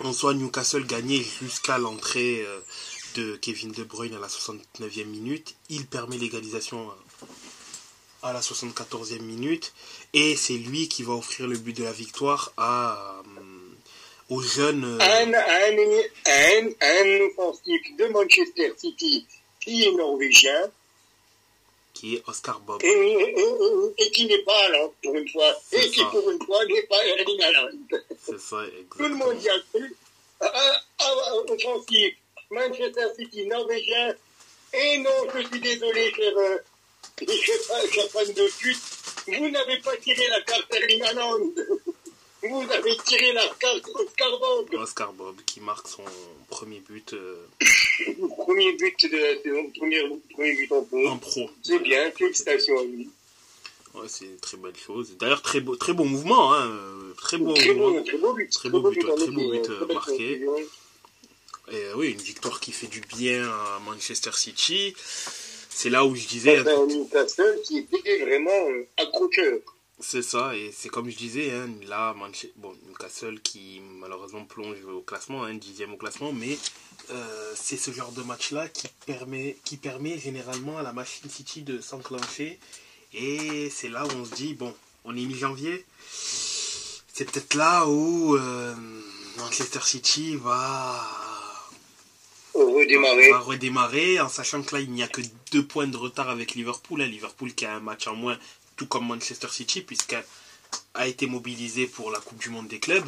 en soit Newcastle gagnait jusqu'à l'entrée euh, de Kevin De Bruyne à la 69e minute. Il permet l'égalisation euh, à la 74e minute. Et c'est lui qui va offrir le but de la victoire à, euh, aux jeunes. Un, un, un, offensif de Manchester City qui est norvégien. Qui est Oscar Bob. Et, qui n'est pas là, pour une fois. Et qui, pour une fois, n'est pas Erling Haaland. C'est ça, exactement. Tout le monde y a cru. Offensif, Manchester City, norvégien. Et non, je suis désolé, cher, euh, cher fan de pute. Vous n'avez pas tiré la carte Erling Haaland. Vous avez tiré la carte Oscar Bob. Oscar Bob qui marque son premier but. Euh... premier but de la saison, premier, premier but en pro. En pro. C'est bien, félicitations à lui. Ouais, c'est une très belle chose. D'ailleurs, très beau, très bon mouvement, hein. Très beau très mouvement. Beau, très beau but. Très beau but, très beau but, euh, marqué. Et euh, oui, une victoire qui fait du bien à Manchester City. C'est là où je disais. C'est un Newcastle qui était vraiment accrocheur. C'est ça, et c'est comme je disais, hein, là, bon, Newcastle qui malheureusement plonge au classement, un hein, dixième au classement, mais euh, c'est ce genre de match-là qui permet, qui permet généralement à la machine City de s'enclencher. Et c'est là où on se dit, bon, on est mi-janvier, c'est peut-être là où euh, Manchester City va redémarrer. va redémarrer, en sachant que là, il n'y a que deux points de retard avec Liverpool. Hein, Liverpool qui a un match en moins tout comme Manchester City, puisqu'elle a été mobilisée pour la Coupe du Monde des clubs.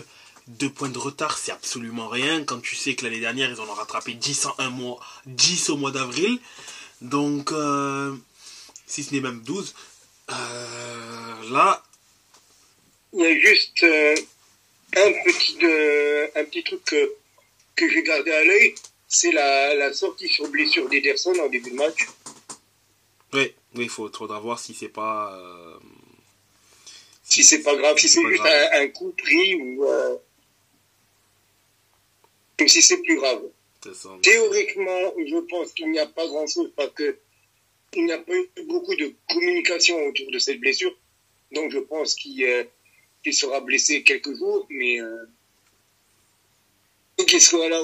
Deux points de retard, c'est absolument rien quand tu sais que l'année dernière, ils en ont rattrapé 10 en un mois, 10 au mois d'avril. Donc, euh, si ce n'est même 12. Euh, là. Il y a juste euh, un, petit, truc que, que j'ai gardé à l'œil, c'est la sortie sur blessure d'Ederson en début de match. Oui, il faudra voir si c'est pas. Euh, si, c'est pas grave, si, c'est juste un, coup pris ou. Euh, si c'est plus grave. Théoriquement, je pense qu'il n'y a pas grand chose parce que il n'y a pas eu beaucoup de communication autour de cette blessure. Donc je pense qu'il euh, sera blessé quelques jours, mais qu'il soit là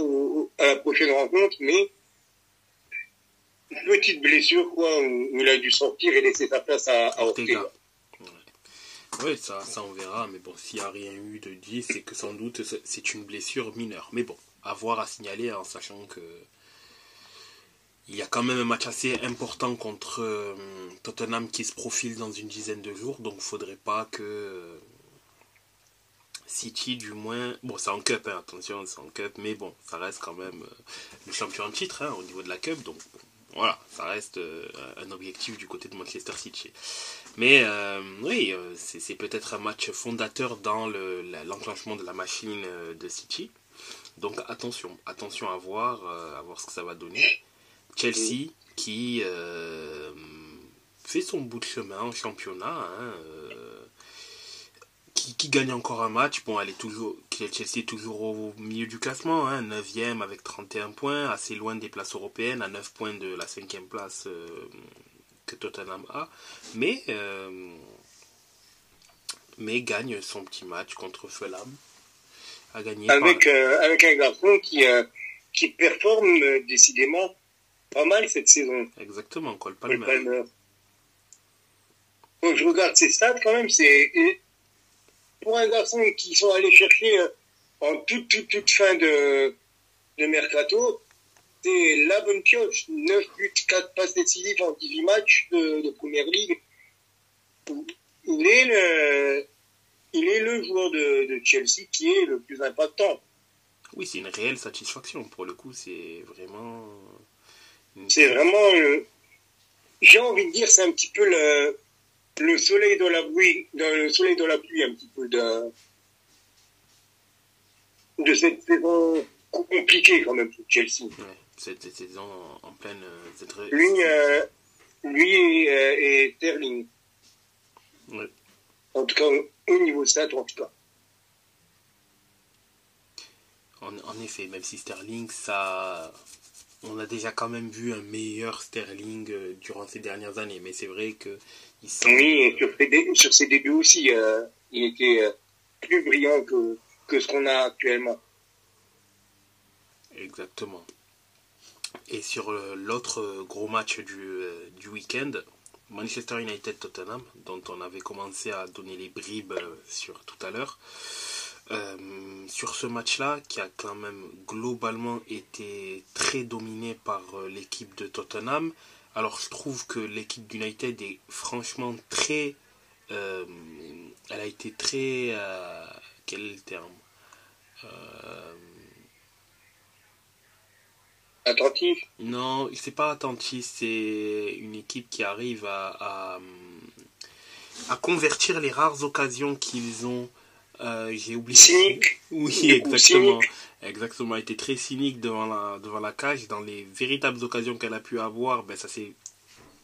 à la prochaine rencontre, mais petite blessure, quoi, où il a dû sortir et laisser sa place à, à Ortega. Oui, ça, ça on verra, mais bon, s'il n'y a rien eu de dit, c'est que sans doute c'est une blessure mineure. Mais bon, à voir, à signaler en sachant que il y a quand même un match assez important contre euh, Tottenham qui se profile dans une dizaine de jours, donc il faudrait pas que euh, City, du moins, bon, c'est en cup, hein, attention, c'est en cup, mais bon, ça reste quand même euh, le champion en titre hein, au niveau de la cup, donc voilà, ça reste un objectif du côté de Manchester City. Mais oui, c'est peut-être un match fondateur dans l'enclenchement de la machine de City. Donc attention, attention à voir, à voir ce que ça va donner. Chelsea qui euh, fait son bout de chemin en championnat. Hein, euh, qui, gagne encore un match. Bon, elle est toujours, Chelsea est toujours au milieu du classement, hein, 9e avec 31 points, assez loin des places européennes, à 9 points de la 5e place euh, que Tottenham a. Mais, mais gagne son petit match contre Fulham. A gagné avec, avec un garçon qui, qui performe décidément pas mal cette saison. Exactement, Cole Palmer. je regarde ses stats quand même, c'est pour un garçon qui sont allés chercher euh, en toute, toute, toute fin de, de mercato, c'est la bonne pioche. 9 buts, 4 passes décisives en 18 matchs de, de première ligue. Il est le, il est le joueur de, de Chelsea qui est le plus impactant. Oui, c'est une réelle satisfaction. Pour le coup, c'est vraiment c'est vraiment, euh, j'ai envie de dire, c'est un petit peu le, le soleil de la pluie, le soleil de la pluie un petit peu de, de cette saison compliquée quand même pour Chelsea. Ouais, cette saison en pleine. Euh, lui, euh, lui et, et Sterling. Ouais. En tout cas, au niveau stat, en tout cas. En, en effet, même si Sterling, ça on a déjà quand même vu un meilleur Sterling euh, durant ces dernières années, mais c'est vrai que Oui, et sur, ses, débuts aussi, euh, il était euh, plus brillant que, ce qu'on a actuellement. Exactement. Et sur l'autre gros match du, week-end, Manchester United-Tottenham, dont on avait commencé à donner les bribes sur tout à l'heure. Euh, sur ce match-là, qui a quand même globalement été très dominé par euh, l'équipe de Tottenham. Alors je trouve que l'équipe d'United est franchement très... Euh, elle a été très... quel est le terme? Attentif. Non, c'est pas attentif, c'est une équipe qui arrive à, à convertir les rares occasions qu'ils ont euh, j'ai oublié. Cynique. Oui, exactement. Exactement. Elle était très cynique devant la, devant la cage. Dans les véritables occasions qu'elle a pu avoir, ben, ça s'est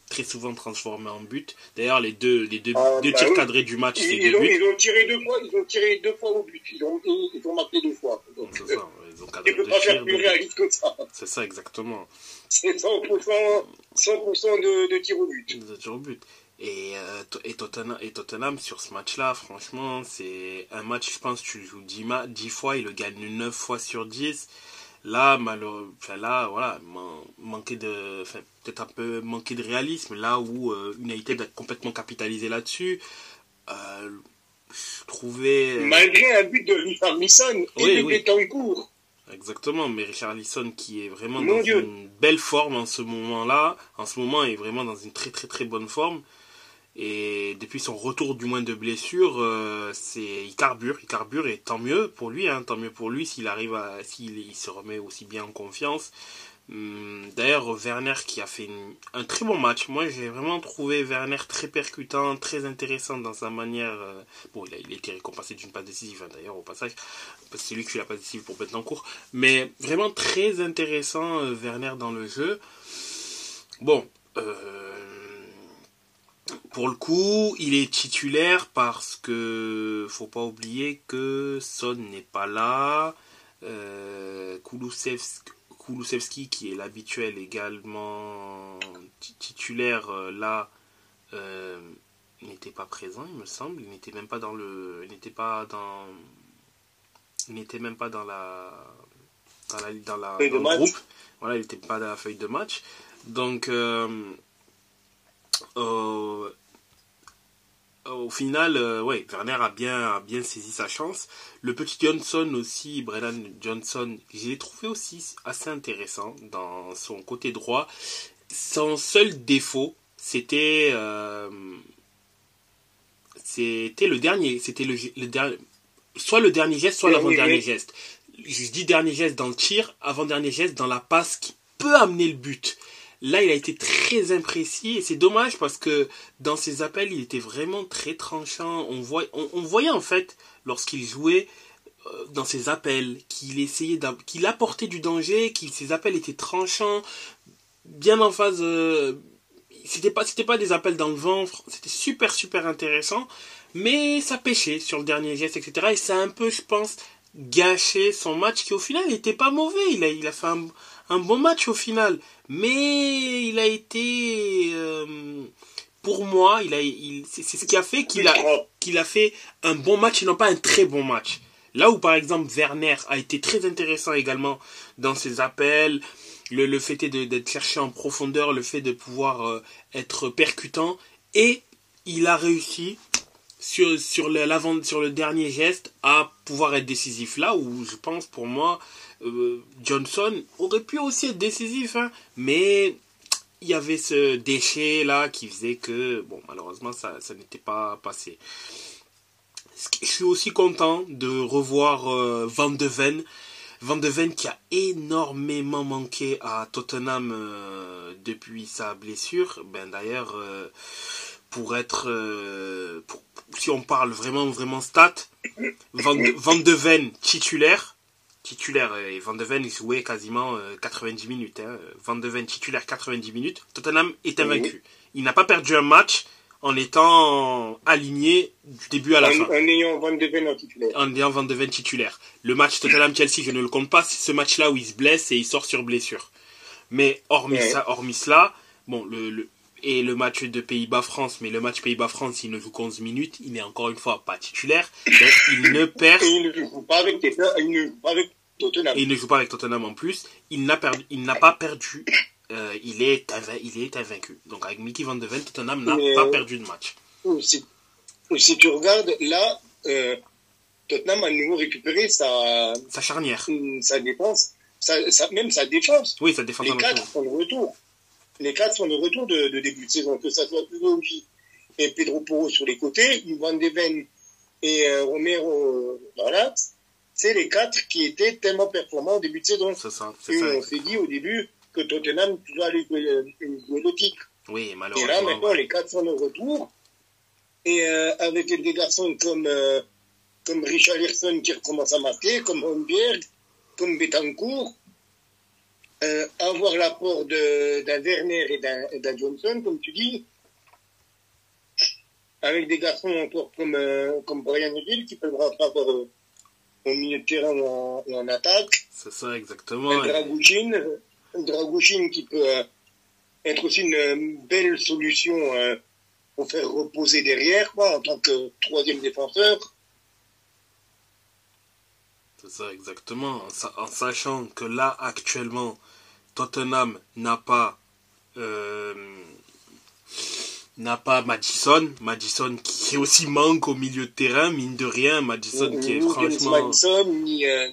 très souvent transformé en but. D'ailleurs, les deux, les deux, ah, deux bah tirs cadrés du match, c'est deux buts. Ils ont tiré deux fois, ils ont tiré deux fois au but. Ils ont, ils ont marqué deux fois. C'est ça. Ils ont cadré deux pas faire plus réaliste que ça. C'est ça, exactement. C'est 100%, 100 de, de tirs au but. De tirs au but. Et, euh, et, Tottenham, et Tottenham, sur ce match-là, franchement, c'est un match, je pense, tu joues 10, 10 fois, il le gagne 9 fois sur 10. Là, là, voilà, manquer de, peut-être un peu manqué de réalisme, là où euh, United a complètement capitalisé là-dessus. Euh, je trouvais. Malgré un but de Richard Lisson et oui, de cours. Exactement, mais Richard Lisson qui est vraiment dans une belle forme en ce moment-là, en ce moment est vraiment dans une très très très bonne forme. Et depuis son retour du moins de blessure, euh, c'est il carbure, il carbure et tant mieux pour lui, hein, tant mieux pour lui s'il arrive s'il il se remet aussi bien en confiance. Hum, d'ailleurs, Werner qui a fait un très bon match. Moi, j'ai vraiment trouvé Werner très percutant, très intéressant dans sa manière. Euh, bon, il a, été récompensé d'une passe décisive, hein, d'ailleurs, au passage, c'est lui qui fait la passe décisive pour cours Mais vraiment très intéressant, euh, Werner, dans le jeu. Bon, pour le coup, il est titulaire parce que faut pas oublier que Son n'est pas là. Euh, Kulusevski, qui est l'habituel également titulaire euh, là euh, n'était pas présent, il me semble. Il n'était même pas dans le, il n'était pas dans, il n'était même pas dans la, dans la, dans la dans le groupe. Voilà, il n'était pas dans la feuille de match. Donc euh, au final, euh, ouais, Werner a bien, a bien saisi sa chance. Le petit Johnson aussi, Brennan Johnson, je l'ai trouvé aussi assez intéressant dans son côté droit. Son seul défaut, c'était euh, c'était le dernier, c'était le, le dernier, soit le dernier geste, soit l'avant-dernier geste. Je dis dernier geste dans le tir, avant-dernier geste dans la passe qui peut amener le but. Là, il a été très imprécis et c'est dommage parce que dans ses appels, il était vraiment très tranchant. On, voyait en fait, lorsqu'il jouait euh, dans ses appels, qu'il essayait qu'il apportait du danger, que ses appels étaient tranchants, bien en phase. Euh, c'était pas, pas des appels dans le vent, c'était super super intéressant, mais ça pêchait sur le dernier geste, etc. Et ça a un peu, je pense, gâché son match qui au final n'était pas mauvais. Il a, il a fait un, un bon match au final. Mais il a été, euh, pour moi, il a, il, c'est ce qui a fait qu'il a, qu'il a fait un bon match et non pas un très bon match. Là où par exemple Werner a été très intéressant également dans ses appels, le, le fait d'être cherché en profondeur, le fait de pouvoir euh, être percutant et il a réussi sur, sur, le, sur le dernier geste à pouvoir être décisif. Là où je pense pour moi euh, Johnson aurait pu aussi être décisif, hein, mais il y avait ce déchet là qui faisait que, bon, malheureusement, ça, ça n'était pas passé. Je suis aussi content de revoir euh, Van de Ven. Van de Ven qui a énormément manqué à Tottenham euh, depuis sa blessure. Ben d'ailleurs, pour être, si on parle vraiment vraiment stats, Van Van de Ven titulaire, titulaire et Van de Ven jouait quasiment 90 euh, minutes. Hein. Van de Ven titulaire 90 minutes. Tottenham est invaincu. Il n'a pas perdu un match en étant aligné du début à la fin. En ayant Van de Ven en titulaire. En ayant Van de Ven titulaire. Le match Tottenham-Chelsea, je ne le compte pas, c'est ce match-là où il se blesse et il sort sur blessure. Mais hormis, ça, hormis cela, bon, le, et le match de Pays-Bas-France, mais le match Pays-Bas-France, il ne joue qu'onze minutes, il n'est encore une fois pas titulaire, il ne perd... Et il ne joue pas avec, il ne joue pas avec Tottenham. Et il ne joue pas avec Tottenham en plus, il n'a perdu, il n'a pas perdu, euh, il, est il est invaincu. Donc avec Mickey Van de Ven, Tottenham n'a pas perdu de match. Si, si tu regardes là, euh, Tottenham a nouveau récupéré sa, sa charnière, sa défense, sa, même sa défense. Oui, sa défense. Les quatre sont de retour les quatre sont de retour de, début de saison, que ça soit Ugogi et Pedro Porro sur les côtés, Van Deven et euh, Romero voilà, c'est les quatre qui étaient tellement performants au début de saison. C'est ça, et on s'est dit au début que Tottenham doit aller jouer, euh, le titre. Oui, malheureusement. Et là, maintenant, les quatre sont de retour. Et euh, avec des garçons comme, comme Richard qui recommence à marquer, comme Holmberg, comme Betancourt, euh, avoir l'apport d'un Werner et d'un Johnson, comme tu dis, avec des garçons encore comme, euh, comme Brian Hill qui peuvent rentrer euh, au milieu de terrain et en, attaque. C'est ça, exactement. Dragouchin qui peut être aussi une belle solution pour faire reposer derrière, quoi, en tant que troisième défenseur. C'est ça, exactement. En, sachant que là, actuellement, Tottenham n'a pas euh, n'a pas Madison, Madison qui aussi manque au milieu de terrain, mine de rien, Madison qui est franchement Madison ni euh,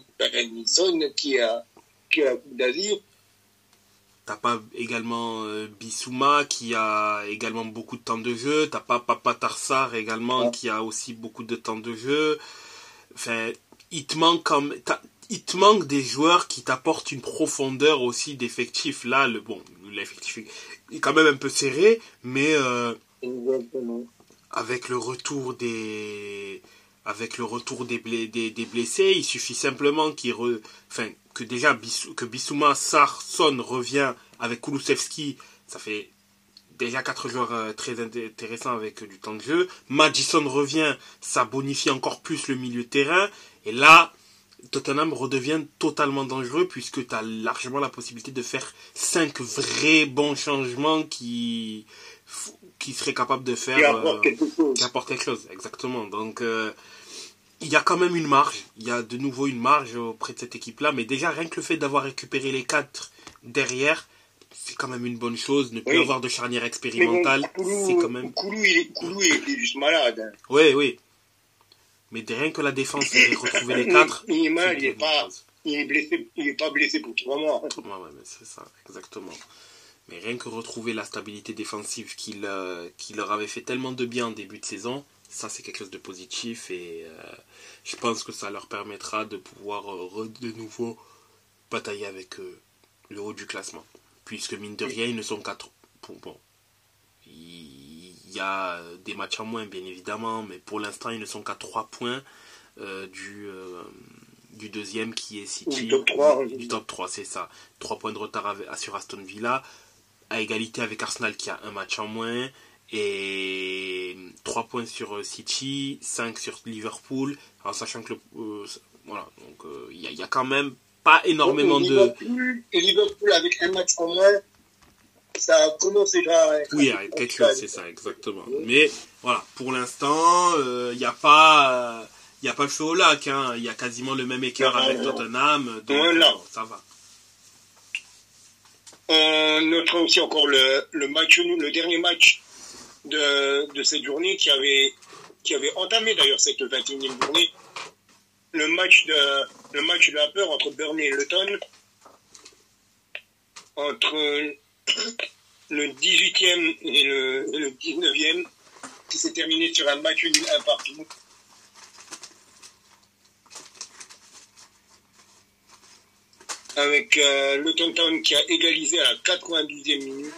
qui a qui a d'azir. T'as pas également euh, Bissouma qui a également beaucoup de temps de jeu. T'as pas Papa Tarsar également qui a aussi beaucoup de temps de jeu. Enfin, il te manque comme il te manque des joueurs qui t'apportent une profondeur aussi d'effectif. Là, le bon, l'effectif est quand même un peu serré, mais euh, avec le retour des avec le retour des, des, des blessés, il suffit simplement qu'il enfin, que déjà que Bissouma Sarson revient avec Kulusevski, ça fait déjà quatre joueurs euh, très intéressants avec du temps de jeu. Madison revient, ça bonifie encore plus le milieu de terrain. Et là, Tottenham redevient totalement dangereux puisque tu as largement la possibilité de faire cinq vrais bons changements qui qui seraient capables de faire qui apportent quelque chose. Qui quelque chose, exactement. Donc euh, il y a quand même une marge, il y a de nouveau une marge auprès de cette équipe-là, mais déjà rien que le fait d'avoir récupéré les quatre derrière, c'est quand même une bonne chose. Ne plus Oui. avoir de charnière bon, expérimentale, c'est quand même. Koulou, il est, Koulou, il est juste malade. hein. Oui, oui. Mais rien que la défense ait retrouvé les quatre. Il est malade, c'est il est une bonne pas, il est blessé, il est pas blessé pour trois mois. Ouais, ouais, mais c'est ça, exactement. Mais rien que retrouver la stabilité défensive qu'il euh, qui leur avait fait tellement de bien en début de saison, ça c'est quelque chose de positif et euh, je pense que ça leur permettra de pouvoir euh, de nouveau batailler avec euh, le haut du classement. Puisque mine de rien, ils ne sont qu'à tro- Bon, bon. Il y a euh, des matchs en moins, bien évidemment, mais pour l'instant, ils ne sont qu'à 3 points euh, du, euh, du deuxième qui est City. Du top 3. Du top 3, c'est ça. 3 points de retard avec- sur Aston Villa, à égalité avec Arsenal qui a un match en moins, et 3 points sur euh, City, 5 sur Liverpool, en sachant que le, euh, voilà, donc il y, y a quand même pas énormément Et de. Liverpool, et Liverpool avec un match en moins, ça commence déjà. à être Oui, quelque chose, c'est ça, exactement. Mais voilà, pour l'instant, euh, il n'y a pas. Il n'y a pas le feu au lac, hein. il y a quasiment le même écart Non, avec non. Tottenham, donc Voilà. bon, ça va. On notera aussi encore le, le match le dernier match de, de cette journée qui avait, qui avait entamé d'ailleurs cette 21e journée. Le match de, le match de la peur entre Burnley et Luton. Entre le 18e et le, et le 19e qui s'est terminé sur un match nul un partout. avec euh, le Town qui a égalisé à la 92e minute.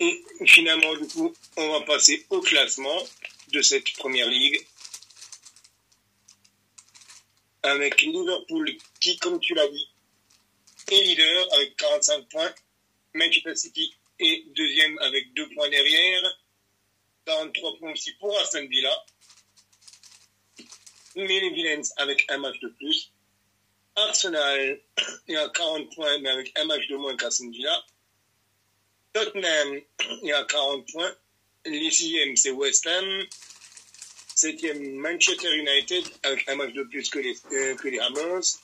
Et finalement, du coup, on va passer au classement de cette première ligue. Avec Liverpool qui, comme tu l'as dit, est leader avec 45 points. Manchester City est deuxième avec deux points derrière. 43 points aussi pour Aston Villa mais les Villains avec un match de plus. Arsenal est à 40 points, mais avec un match de moins qu'Aston Villa. Tottenham est à 40 points. Les sixièmes, c'est West Ham. Septième, Manchester United, avec un match de plus que les, euh, que les Hammers.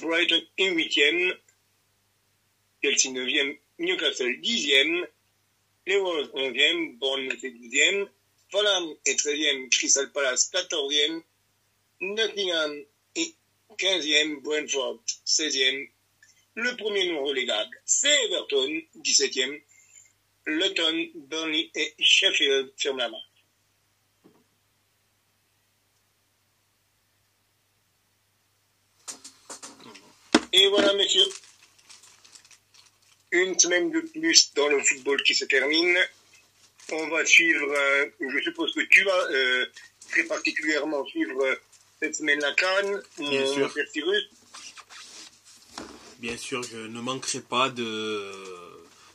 Brighton est huitième. Chelsea neuvième. Newcastle dixième. Les Wolves onzième. Bournemouth est douzième. Fulham est 13e, Crystal Palace 14e, Nottingham est 15e, Brentford 16e. Le premier non relégable, c'est Everton, 17e. Luton, Burnley et Sheffield ferment la main. Et voilà, messieurs. Une semaine de plus dans le football qui se termine. On va suivre, euh, je suppose que tu vas euh, très particulièrement suivre euh, cette semaine la Cannes, Bien mon sûr. Cyrus. Bien sûr, je ne manquerai pas de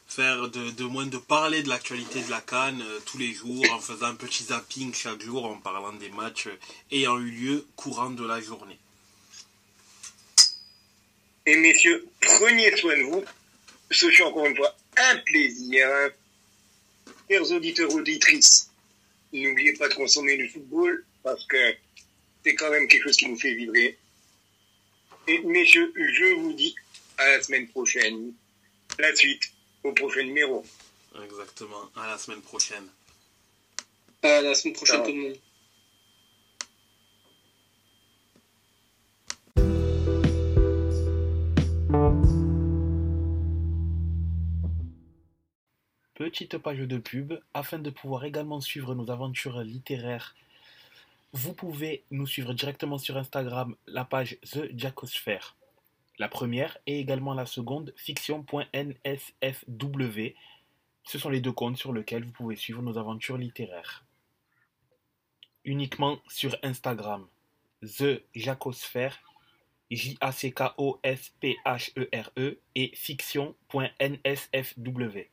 faire de, de moins de parler de l'actualité de la Cannes tous les jours en faisant un petit zapping chaque jour en parlant des matchs ayant eu lieu courant de la journée. Et messieurs, prenez soin de vous. Ce fut encore une fois un plaisir. hein. Chers auditeurs, auditrices, n'oubliez pas de consommer du football parce que c'est quand même quelque chose qui nous fait vibrer. Et messieurs, je vous dis à la semaine prochaine. La suite au prochain numéro. Exactement. À la semaine prochaine. À la semaine prochaine, Ciao. tout le monde. Petite page de pub, afin de pouvoir également suivre nos aventures littéraires, vous pouvez nous suivre directement sur Instagram, la page The Jacosphere. La première et également la seconde, fiction.nsfw. Ce sont les deux comptes sur lesquels vous pouvez suivre nos aventures littéraires. Uniquement sur Instagram, The Jacosphère, J-A-C-K-O-S-P-H-E-R-E E et fiction.nsfw.